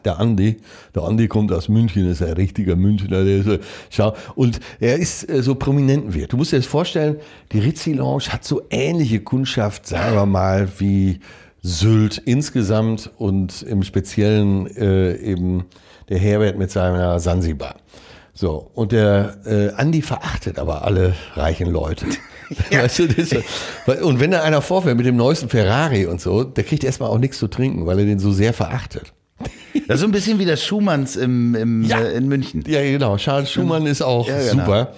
Der Andi, der Andi kommt aus München, ist ein richtiger Münchner, der ist, äh, schau, und er ist äh, so Prominentenwirt. Du musst dir das vorstellen, die Rizzi Lounge hat so ähnliche Kundschaft, sagen wir mal, wie Sylt insgesamt und im Speziellen äh, eben der Herbert mit seiner Sansibar. So, und der äh, Andi verachtet aber alle reichen Leute. Weißt du, das und wenn da einer vorfährt mit dem neuesten Ferrari und so, der kriegt erstmal auch nichts zu trinken, weil er den so sehr verachtet. Das ist so ein bisschen wie das Schumanns im, im, Ja. äh, in München. Ja, genau. Charles Schumann ist auch Ja, genau. super.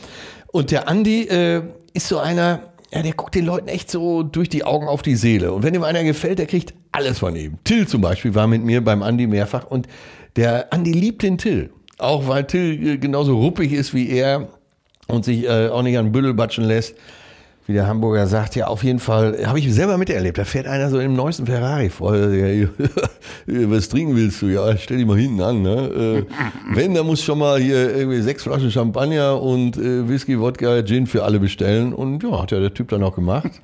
Und der Andi äh, ist so einer, ja, der guckt den Leuten echt so durch die Augen auf die Seele. Und wenn ihm einer gefällt, der kriegt alles von ihm. Till zum Beispiel war mit mir beim Andi mehrfach und der Andi liebt den Till. Auch weil Till äh, genauso ruppig ist wie er und sich äh, auch nicht an den Büdel batschen lässt. Wie der Hamburger sagt, ja, auf jeden Fall, habe ich selber miterlebt. Da fährt einer so im neuesten Ferrari vor. Was trinken willst du? Ja, stell dich mal hinten an. Ne? Äh, wenn, dann muss schon mal hier irgendwie sechs Flaschen Champagner und äh, Whisky, Wodka, Gin für alle bestellen. Und ja, hat ja der Typ dann auch gemacht.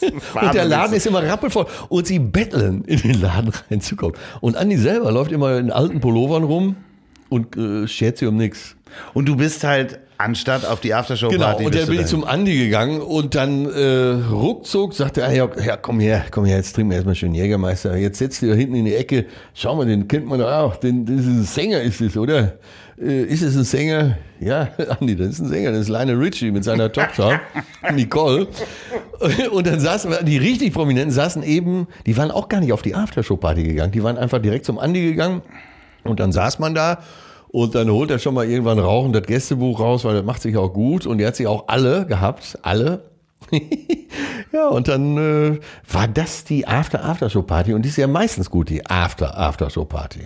Und der Laden ist immer rappelvoll. Und sie betteln, in den Laden reinzukommen. Und Andi selber läuft immer in alten Pullovern rum und äh, schert sich um nichts. Und du bist halt, anstatt auf die Aftershow-Party, Genau, und dann bin ich zum Andi gegangen und dann äh, ruckzuck sagte er, ja, ja, komm her, komm her, jetzt trinken wir erstmal schön Jägermeister. Jetzt setzt da hinten in die Ecke, schau mal, den kennt man doch auch, den, das ist ein Sänger ist es, oder? Äh, ist es ein Sänger? Ja, Andi, das ist ein Sänger, das ist Lionel Richie mit seiner Tochter, Nicole. Und dann saßen wir, die richtig Prominenten saßen eben, die waren auch gar nicht auf die Aftershow-Party gegangen, die waren einfach direkt zum Andi gegangen und dann saß man da und dann holt er schon mal irgendwann rauchend das Gästebuch raus, weil das macht sich auch gut. Und er hat sich auch alle gehabt, alle. ja, und dann äh, war das die After-Aftershow-Party. Und die ist ja meistens gut, die After-Aftershow-Party.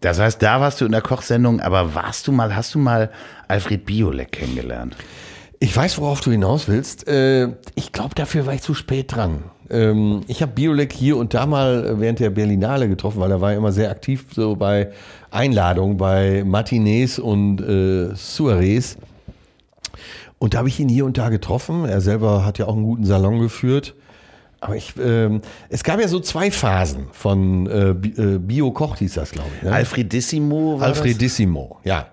Das heißt, da warst du in der Kochsendung, aber warst du mal, hast du mal Alfred Biolek kennengelernt? Ich weiß, worauf du hinaus willst. Äh, ich glaube, dafür war ich zu spät dran. Ähm, ich habe Biolek hier und da mal während der Berlinale getroffen, weil er war immer sehr aktiv so bei Einladungen, bei Matinees und äh, Soirees. Und da habe ich ihn hier und da getroffen. Er selber hat ja auch einen guten Salon geführt. Aber ich, ähm, es gab ja so zwei Phasen von äh, äh, Bio-Koch hieß das, glaube ich. Ne? Alfredissimo war das? Alfredissimo, ja.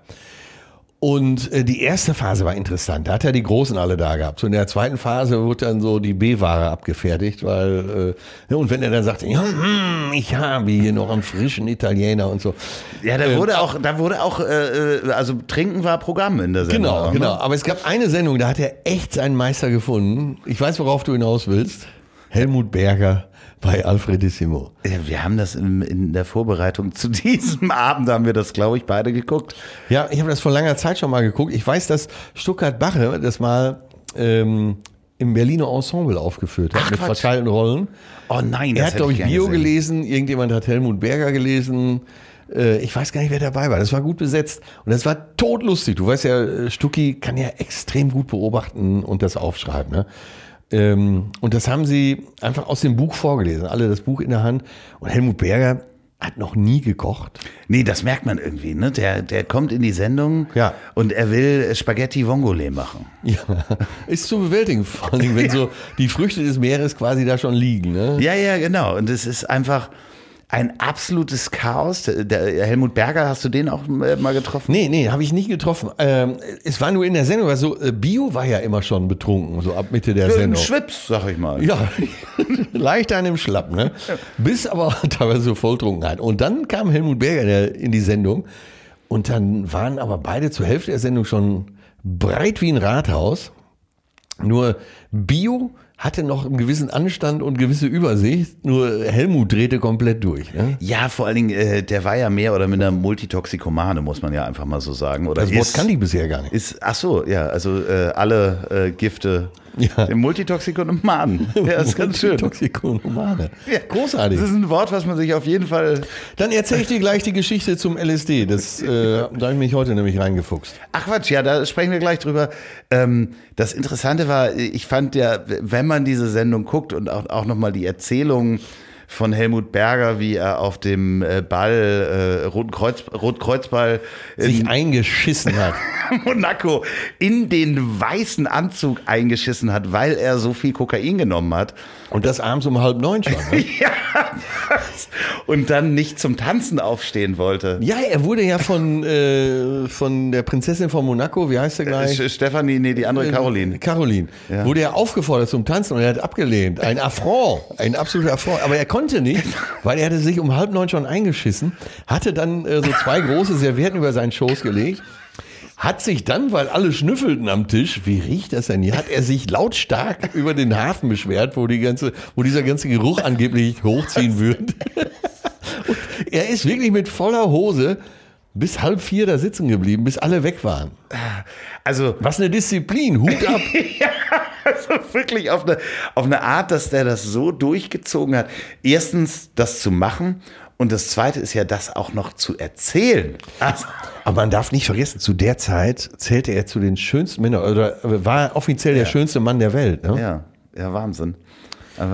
Und äh, die erste Phase war interessant. Da hat er die Großen alle da gehabt. So in der zweiten Phase wurde dann so die B-Ware abgefertigt, weil äh, und wenn er dann sagte, ja, hm, ich habe hier noch einen frischen Italiener und so. Ja, da wurde auch, da wurde auch, äh, äh, also Trinken war Programm in der Sendung. Genau, genau. Aber es gab eine Sendung, da hat er echt seinen Meister gefunden. Ich weiß, worauf du hinaus willst. Helmut Berger bei Alfredissimo. Ja, wir haben das in, in der Vorbereitung zu diesem Abend, haben wir das, glaube ich, beide geguckt. Ja, ich habe das vor langer Zeit schon mal geguckt. Ich weiß, dass Stuttgart Bache das mal ähm, im Berliner Ensemble aufgeführt hat Ach, mit Quatsch. verteilten Rollen. Oh nein, Er hat, glaube ich, ich Bio gesehen. gelesen, irgendjemand hat Helmut Berger gelesen. Äh, Ich weiß gar nicht, wer dabei war. Das war gut besetzt. Und das war todlustig. Du weißt ja, äh, Stucki kann ja extrem gut beobachten und das aufschreiben. Ne? Ähm, Und das haben sie einfach aus dem Buch vorgelesen. Alle das Buch in der Hand. Und Helmut Berger hat noch nie gekocht. Nee, das merkt man irgendwie, ne? Der, der kommt in die Sendung Ja. und er will Spaghetti Vongole machen. Ja, ist zu bewältigen. Vor allem, wenn so die Früchte des Meeres quasi da schon liegen. Ne? Ja, ja, genau. Und es ist einfach ein absolutes Chaos. Der, Helmut Berger, hast du den auch äh, mal getroffen? Nee, nee, habe ich nicht getroffen. Ähm, es war nur in der Sendung, weil so äh, Bio war ja immer schon betrunken, so ab Mitte der Ein Sendung. Schwips, sag ich mal. Ja, leicht an dem Schlapp, ne? Bis aber teilweise so Volltrunkenheit. Und dann kam Helmut Berger in die Sendung und dann waren aber beide zur Hälfte der Sendung schon breit wie ein Rathaus. Nur Bio hatte noch einen gewissen Anstand und gewisse Übersicht, nur Helmut drehte komplett durch. Ne? Ja, vor allen Dingen, äh, der war ja mehr oder minder Multitoxikomane, muss man ja einfach mal so sagen. Oder Das Wort ist, kannte ich bisher gar nicht. ist, ach so, ja, also äh, alle äh, Gifte. Ja. Der Multitoxikoman. Ja, ist ganz schön. Toxikonomane. Ja. Großartig. Das ist ein Wort, was man sich auf jeden Fall. Dann erzähle ich dir gleich die Geschichte zum LSD. Das, äh, da habe ich mich heute nämlich reingefuchst. Ach Quatsch, ja, da sprechen wir gleich drüber. Ähm, das Interessante war, ich fand ja, wenn man diese Sendung guckt und auch, auch nochmal die Erzählung von Helmut Berger, wie er auf dem äh, Ball, äh, Roten Kreuz, Rotkreuzball Sich in eingeschissen hat. Monaco in den weißen Anzug eingeschissen hat, weil er so viel Kokain genommen hat. Und das abends um halb neun schon. Ne? Ja, und dann nicht zum Tanzen aufstehen wollte. Ja, er wurde ja von, äh, von der Prinzessin von Monaco, wie heißt er gleich? Sch- Stefanie, nee, die andere Caroline. Äh, Caroline. Ja. Wurde er aufgefordert zum Tanzen und er hat abgelehnt. Ein Affront, ein absoluter Affront. Aber er konnte nicht, weil er hatte sich um halb neun schon eingeschissen, hatte dann äh, so zwei große Servietten über seinen Schoß gelegt. Hat sich dann, weil alle schnüffelten am Tisch, wie riecht das denn hier, hat er sich lautstark über den Hafen beschwert, wo, die ganze, wo dieser ganze Geruch angeblich hochziehen würde. Und er ist wirklich mit voller Hose bis halb vier da sitzen geblieben, bis alle weg waren. Also, Was eine Disziplin, Hut ab. ja, also wirklich auf eine, auf eine Art, dass der das so durchgezogen hat. Erstens, das zu machen. Und das zweite ist ja, das auch noch zu erzählen. Also, Aber man darf nicht vergessen, zu der Zeit zählte er zu den schönsten Männern oder war offiziell der schönste Mann der Welt. Ne? ja, ja, Wahnsinn.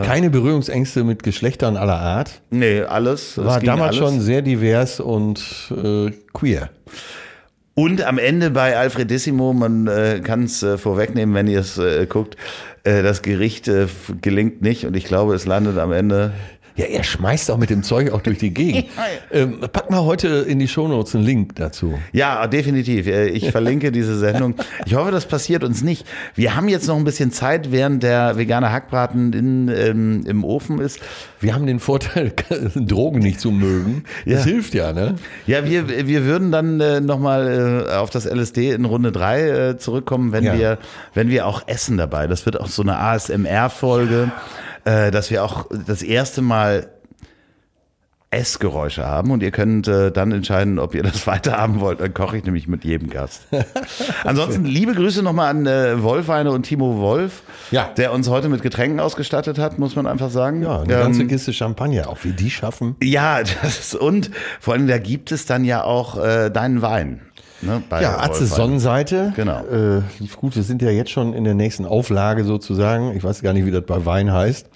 Keine Berührungsängste mit Geschlechtern aller Art. Nee, alles. es War damals alles. schon sehr divers und äh, queer. Und am Ende bei Alfredissimo, man äh, kann es äh, vorwegnehmen, wenn ihr es äh, guckt, äh, das Gericht äh, gelingt nicht und ich glaube, es landet am Ende. Ja, er schmeißt auch mit dem Zeug auch durch die Gegend. ähm, pack mal heute in die Shownotes einen Link dazu. Ja, definitiv. Äh, Ich verlinke diese Sendung. Ich hoffe, das passiert uns nicht. Wir haben jetzt noch ein bisschen Zeit, während der vegane Hackbraten in, ähm, im Ofen ist. Wir haben den Vorteil, Drogen nicht zu mögen. Das Ja. hilft ja, ne? Ja, wir, wir würden dann äh, nochmal äh, auf das LSD in Runde drei äh, zurückkommen, wenn Ja. wir, wenn wir auch essen dabei. Das wird auch so eine ASMR-Folge, äh, dass wir auch das erste Mal Essgeräusche haben und ihr könnt äh, dann entscheiden, ob ihr das weiter haben wollt. Dann koche ich nämlich mit jedem Gast. Ansonsten liebe Grüße nochmal an äh, Wolfeine und Timo Wolf, Ja. der uns heute mit Getränken ausgestattet hat, muss man einfach sagen. Ja, eine Ähm, ganze Kiste Champagner, auch wie die schaffen. ja, das ist, und vor allem, da gibt es dann ja auch äh, deinen Wein. Ne, Ja, Atze Wolfheim. Sonnenseite. Genau. Äh, gut, wir sind ja jetzt schon in der nächsten Auflage sozusagen. Ich weiß gar nicht, wie das bei Wein heißt.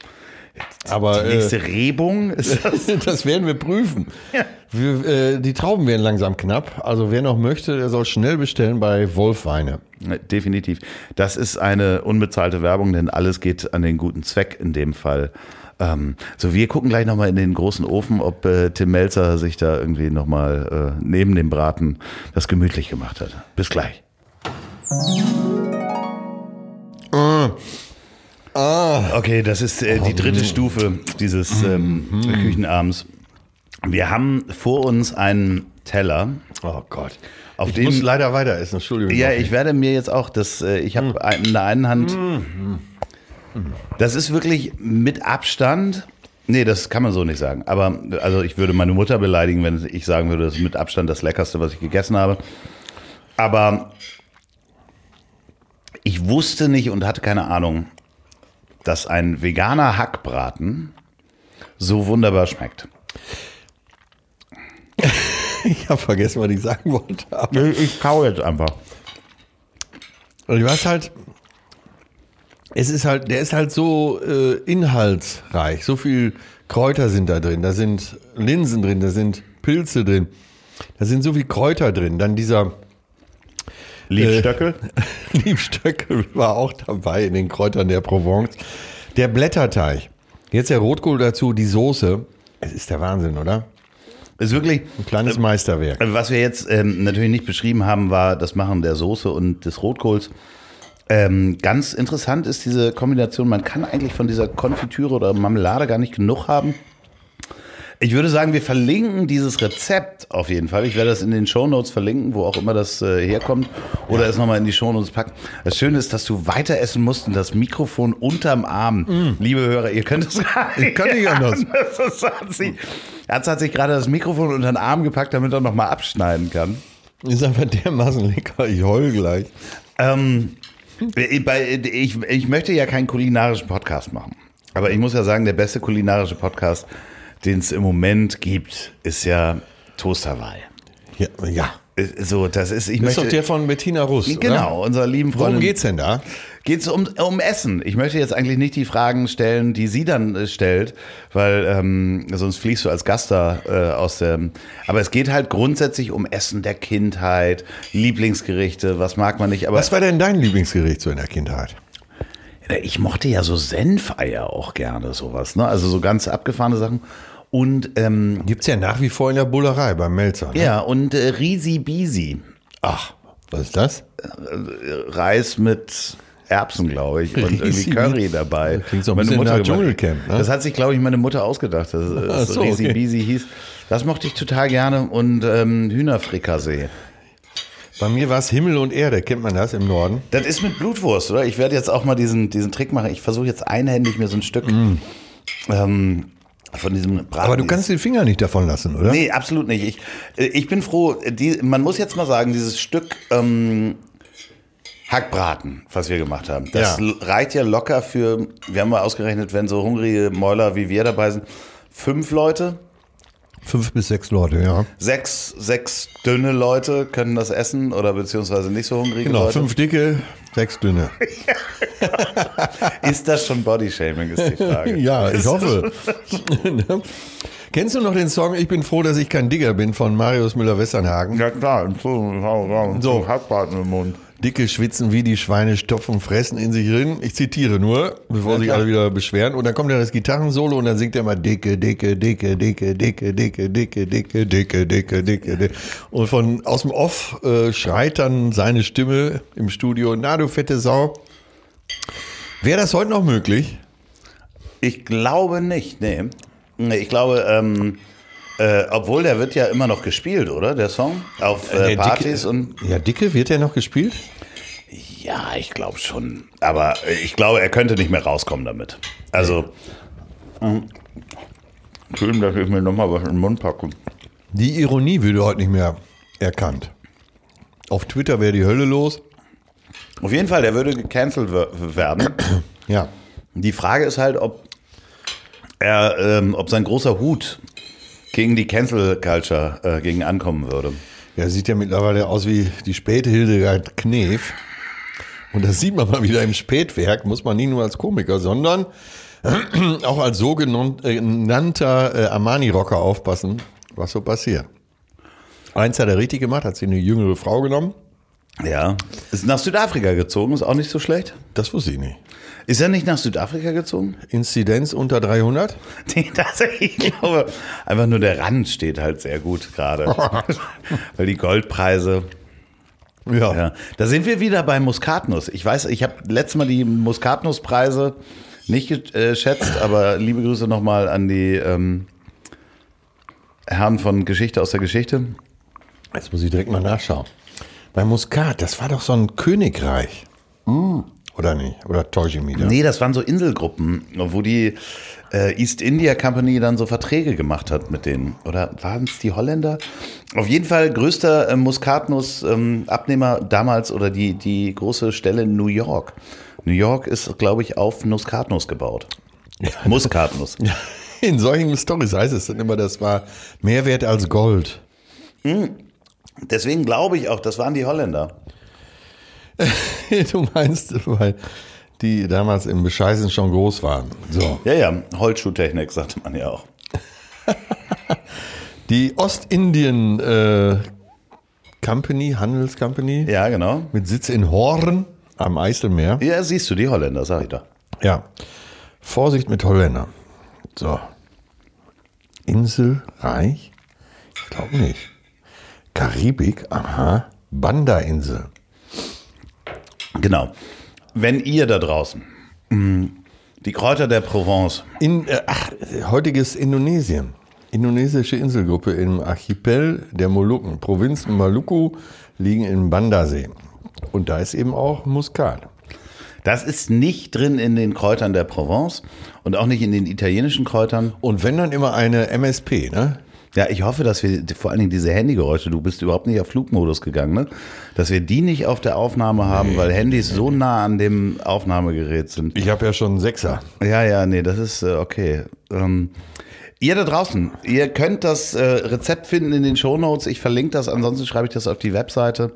Aber Die äh, nächste Rebung ist das. das werden wir prüfen. Wir, äh, die Trauben werden langsam knapp. Also wer noch möchte, der soll schnell bestellen bei Wolfweine. Definitiv. Das ist eine unbezahlte Werbung, denn alles geht an den guten Zweck in dem Fall. Ähm, so, wir gucken gleich nochmal in den großen Ofen, ob äh, Tim Melzer sich da irgendwie nochmal äh, neben dem Braten das gemütlich gemacht hat. Bis gleich. Okay, das ist äh, die dritte Stufe dieses ähm, Küchenabends. Wir haben vor uns einen Teller. Oh Gott. Auf ich dem- muss leider weiter essen, Entschuldigung. Ja, ich werde mir jetzt auch das, äh, ich habe in der einen Hand. Das ist wirklich mit Abstand. Nee, das kann man so nicht sagen. Aber also ich würde meine Mutter beleidigen, wenn ich sagen würde, das ist mit Abstand das Leckerste, was ich gegessen habe. Aber ich wusste nicht und hatte keine Ahnung, dass ein veganer Hackbraten so wunderbar schmeckt. Ich habe vergessen, was ich sagen wollte. Aber Ich kau jetzt einfach. Und du hast halt, es ist halt, der ist halt so äh, inhaltsreich. So viel Kräuter sind da drin. Da sind Linsen drin, da sind Pilze drin. Da sind so viel Kräuter drin. Dann dieser Liebstöckel? Liebstöckel war auch dabei in den Kräutern der Provence. Der Blätterteig. Jetzt der Rotkohl dazu, die Soße. Es ist der Wahnsinn, oder? Ist wirklich Ein kleines Meisterwerk. Was wir jetzt ähm, natürlich nicht beschrieben haben, war das Machen der Soße und des Rotkohls. Ähm, ganz interessant ist diese Kombination. Man kann eigentlich von dieser Konfitüre oder Marmelade gar nicht genug haben. Ich würde sagen, wir verlinken dieses Rezept auf jeden Fall. Ich werde das in den Shownotes verlinken, wo auch immer das äh, herkommt. Oder es nochmal in die Shownotes packen. Das Schöne ist, dass du weiter essen musst und das Mikrofon unterm Arm. Liebe Hörer, ihr könnt es gar nicht. Mm. Ich kann nicht anders. Das hat sich, Herz hat sich gerade das Mikrofon unter den Arm gepackt, damit er nochmal abschneiden kann. Ist einfach dermaßen lecker. Ich heul gleich. Ähm, ich, bei, ich, ich möchte ja keinen kulinarischen Podcast machen. Aber ich muss ja sagen, der beste kulinarische Podcast, den es im Moment gibt, ist ja Toast Hawaii. Ja, ja. So, das ist, ich Das ist möchte. doch der von Bettina Rust. Oder? genau, unserer lieben Freundin. Worum geht's denn da? Geht's um, um Essen. Ich möchte jetzt eigentlich nicht die Fragen stellen, die sie dann äh, stellt, weil ähm, sonst fliegst du als Gast da äh, aus dem. Aber es geht halt grundsätzlich um Essen der Kindheit, Lieblingsgerichte, was mag man nicht. Aber Was war denn dein Lieblingsgericht so in der Kindheit? ich mochte ja so Senfeier auch gerne, sowas. Ne? Also so ganz abgefahrene Sachen. Und ähm, Gibt's ja nach wie vor in der Bullerei beim Melzer. Ne? ja, und äh, Risi Bisi. Ach, was ist das? Reis mit Erbsen, glaube ich, und irgendwie Curry dabei. Klingt so ein Meine bisschen Mutter nach. Dschungelcamp, ne? Das hat sich, glaube ich, meine Mutter ausgedacht, dass es so, Risi okay. Bisi hieß. Das mochte ich total gerne und ähm, Hühnerfrikassee. Bei mir war es Himmel und Erde, kennt man das im Norden? Das ist mit Blutwurst, oder? Ich werde jetzt auch mal diesen, diesen Trick machen. Ich versuche jetzt einhändig mir so ein Stück ähm, von diesem Braten. Mm. Aber du kannst den Finger nicht davon lassen, oder? Nee, absolut nicht. Ich, äh, ich bin froh, die, man muss jetzt mal sagen, dieses Stück ähm, Hackbraten, was wir gemacht haben, das Ja. reicht ja locker für, wir haben mal ausgerechnet, wenn so hungrige Mäuler wie wir dabei sind, fünf Leute, Fünf bis sechs Leute, ja. sechs, sechs dünne Leute können das essen oder beziehungsweise nicht so hungrige Genau, Leute. fünf dicke, sechs dünne. Ist das schon Bodyshaming, ist die Frage. Ja, ich hoffe. Kennst du noch den Song Ich bin froh, dass ich kein Digger bin von Marius Müller-Westernhagen? Ja klar, So. Hackbraten im Mund. Dicke schwitzen wie die Schweine, stopfen, fressen in sich drin. Ich zitiere nur, bevor sich alle wieder beschweren. Und dann kommt ja das Gitarrensolo und dann singt er mal dicke, dicke, dicke, dicke, dicke, dicke, dicke, dicke, dicke, dicke, dicke, dicke. Und von aus dem Off äh, schreit dann seine Stimme im Studio, na du fette Sau. Wäre das heute noch möglich? Ich glaube nicht. Nee, Ich glaube, ähm, äh, obwohl der wird ja immer noch gespielt, oder? Der Song? Auf äh, Der Partys Dicke, und. Ja, Dicke, wird der noch gespielt? Ja, ich glaube schon. Aber äh, ich glaube, er könnte nicht mehr rauskommen damit. Also. Mhm. Schön, dass ich mir nochmal was in den Mund packe. Die Ironie würde heute nicht mehr erkannt. Auf Twitter wäre die Hölle los. Auf jeden Fall, der würde gecancelt wer- werden. Ja. Die Frage ist halt, ob er, ähm, ob sein großer Hut gegen die Cancel Culture äh, gegen ankommen würde. Ja, sieht ja mittlerweile aus wie die späte Hildegard Knef. Und das sieht man mal wieder im Spätwerk, muss man nicht nur als Komiker, sondern auch als sogenannter äh, Armani-Rocker aufpassen, was so passiert. Eins hat er richtig gemacht, hat sich eine jüngere Frau genommen. Ja. Ist nach Südafrika gezogen, ist auch nicht so schlecht. Das wusste ich nicht. Ist er nicht nach Südafrika gezogen? Inzidenz unter 300? Nee, das, ich glaube, einfach nur der Rand steht halt sehr gut gerade. Weil die Goldpreise. Ja. Ja, da sind wir wieder bei Muskatnuss. Ich weiß, ich habe letztes Mal die Muskatnusspreise nicht geschätzt, aber liebe Grüße nochmal an die ähm, Herren von Geschichte aus der Geschichte. Jetzt muss ich direkt mal nachschauen. Bei Muscat, das war doch so ein Königreich. Oder nicht? Oder täusche ich mich da? Nee, das waren so Inselgruppen, wo die äh, East India Company dann so Verträge gemacht hat mit denen. Oder waren es die Holländer? Auf jeden Fall größter äh, Muskatnuss-Abnehmer damals oder die, die große Stelle in New York. New York ist, glaube ich, auf Muskatnuss gebaut. Muskatnuss. In solchen Stories heißt es dann immer, das war mehr wert als Gold. Deswegen glaube ich auch, das waren die Holländer. du meinst, weil die damals im Bescheißen schon groß waren. So. Ja, ja, Holzschuhtechnik sagte man ja auch. Die Ostindien äh, Company, Handelscompany, Ja, genau. mit Sitz in Horn am Eiselmeer. Ja, siehst du, die Holländer, sag ich doch. Ja. Vorsicht mit Holländer. So. Inselreich? Ich glaube nicht. Karibik, aha. Banda-Insel. Genau. Wenn ihr da draußen mh, die Kräuter der Provence In, äh, ach, heutiges Indonesien. Indonesische Inselgruppe im Archipel der Molukken. Provinz Maluku liegen im Bandasee. Und da ist eben auch Muskat. Das ist nicht drin in den Kräutern der Provence und auch nicht in den italienischen Kräutern. Und wenn dann immer eine MSP, ne? Ja, ich hoffe, dass wir vor allen Dingen diese Handygeräusche, du bist überhaupt nicht auf Flugmodus gegangen, ne? Dass wir die nicht auf der Aufnahme haben, weil Handys so nah an dem Aufnahmegerät sind. Ich habe ja schon einen Sechser. Ja, ja, nee, das ist äh, okay. Ähm, ihr da draußen, ihr könnt das äh, Rezept finden in den Shownotes. Ich verlinke das, ansonsten schreibe ich das auf die Webseite.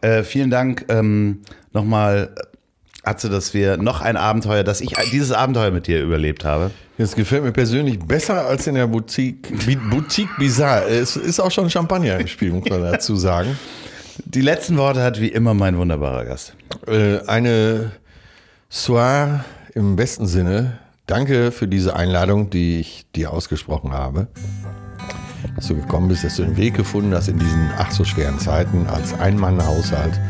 Äh, vielen Dank ähm, nochmal, Atze, dass wir noch ein Abenteuer, dass ich dieses Abenteuer mit dir überlebt habe. Das gefällt mir persönlich besser als in der Boutique, Boutique Bizarre. Es ist auch schon Champagner im Spiel, muss man dazu sagen. Die letzten Worte hat wie immer mein wunderbarer Gast. Äh, eine Soir im besten Sinne. Danke für diese Einladung, die ich dir ausgesprochen habe. Dass du gekommen bist, dass du den Weg gefunden hast, in diesen ach so schweren Zeiten als Ein-Mann-Haushalt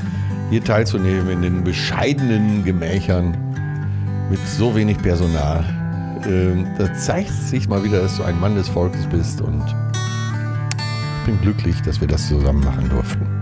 hier teilzunehmen in den bescheidenen Gemächern mit so wenig Personal. Ähm, da zeigt sich mal wieder, dass du ein Mann des Volkes bist und ich bin glücklich, dass wir das zusammen machen durften.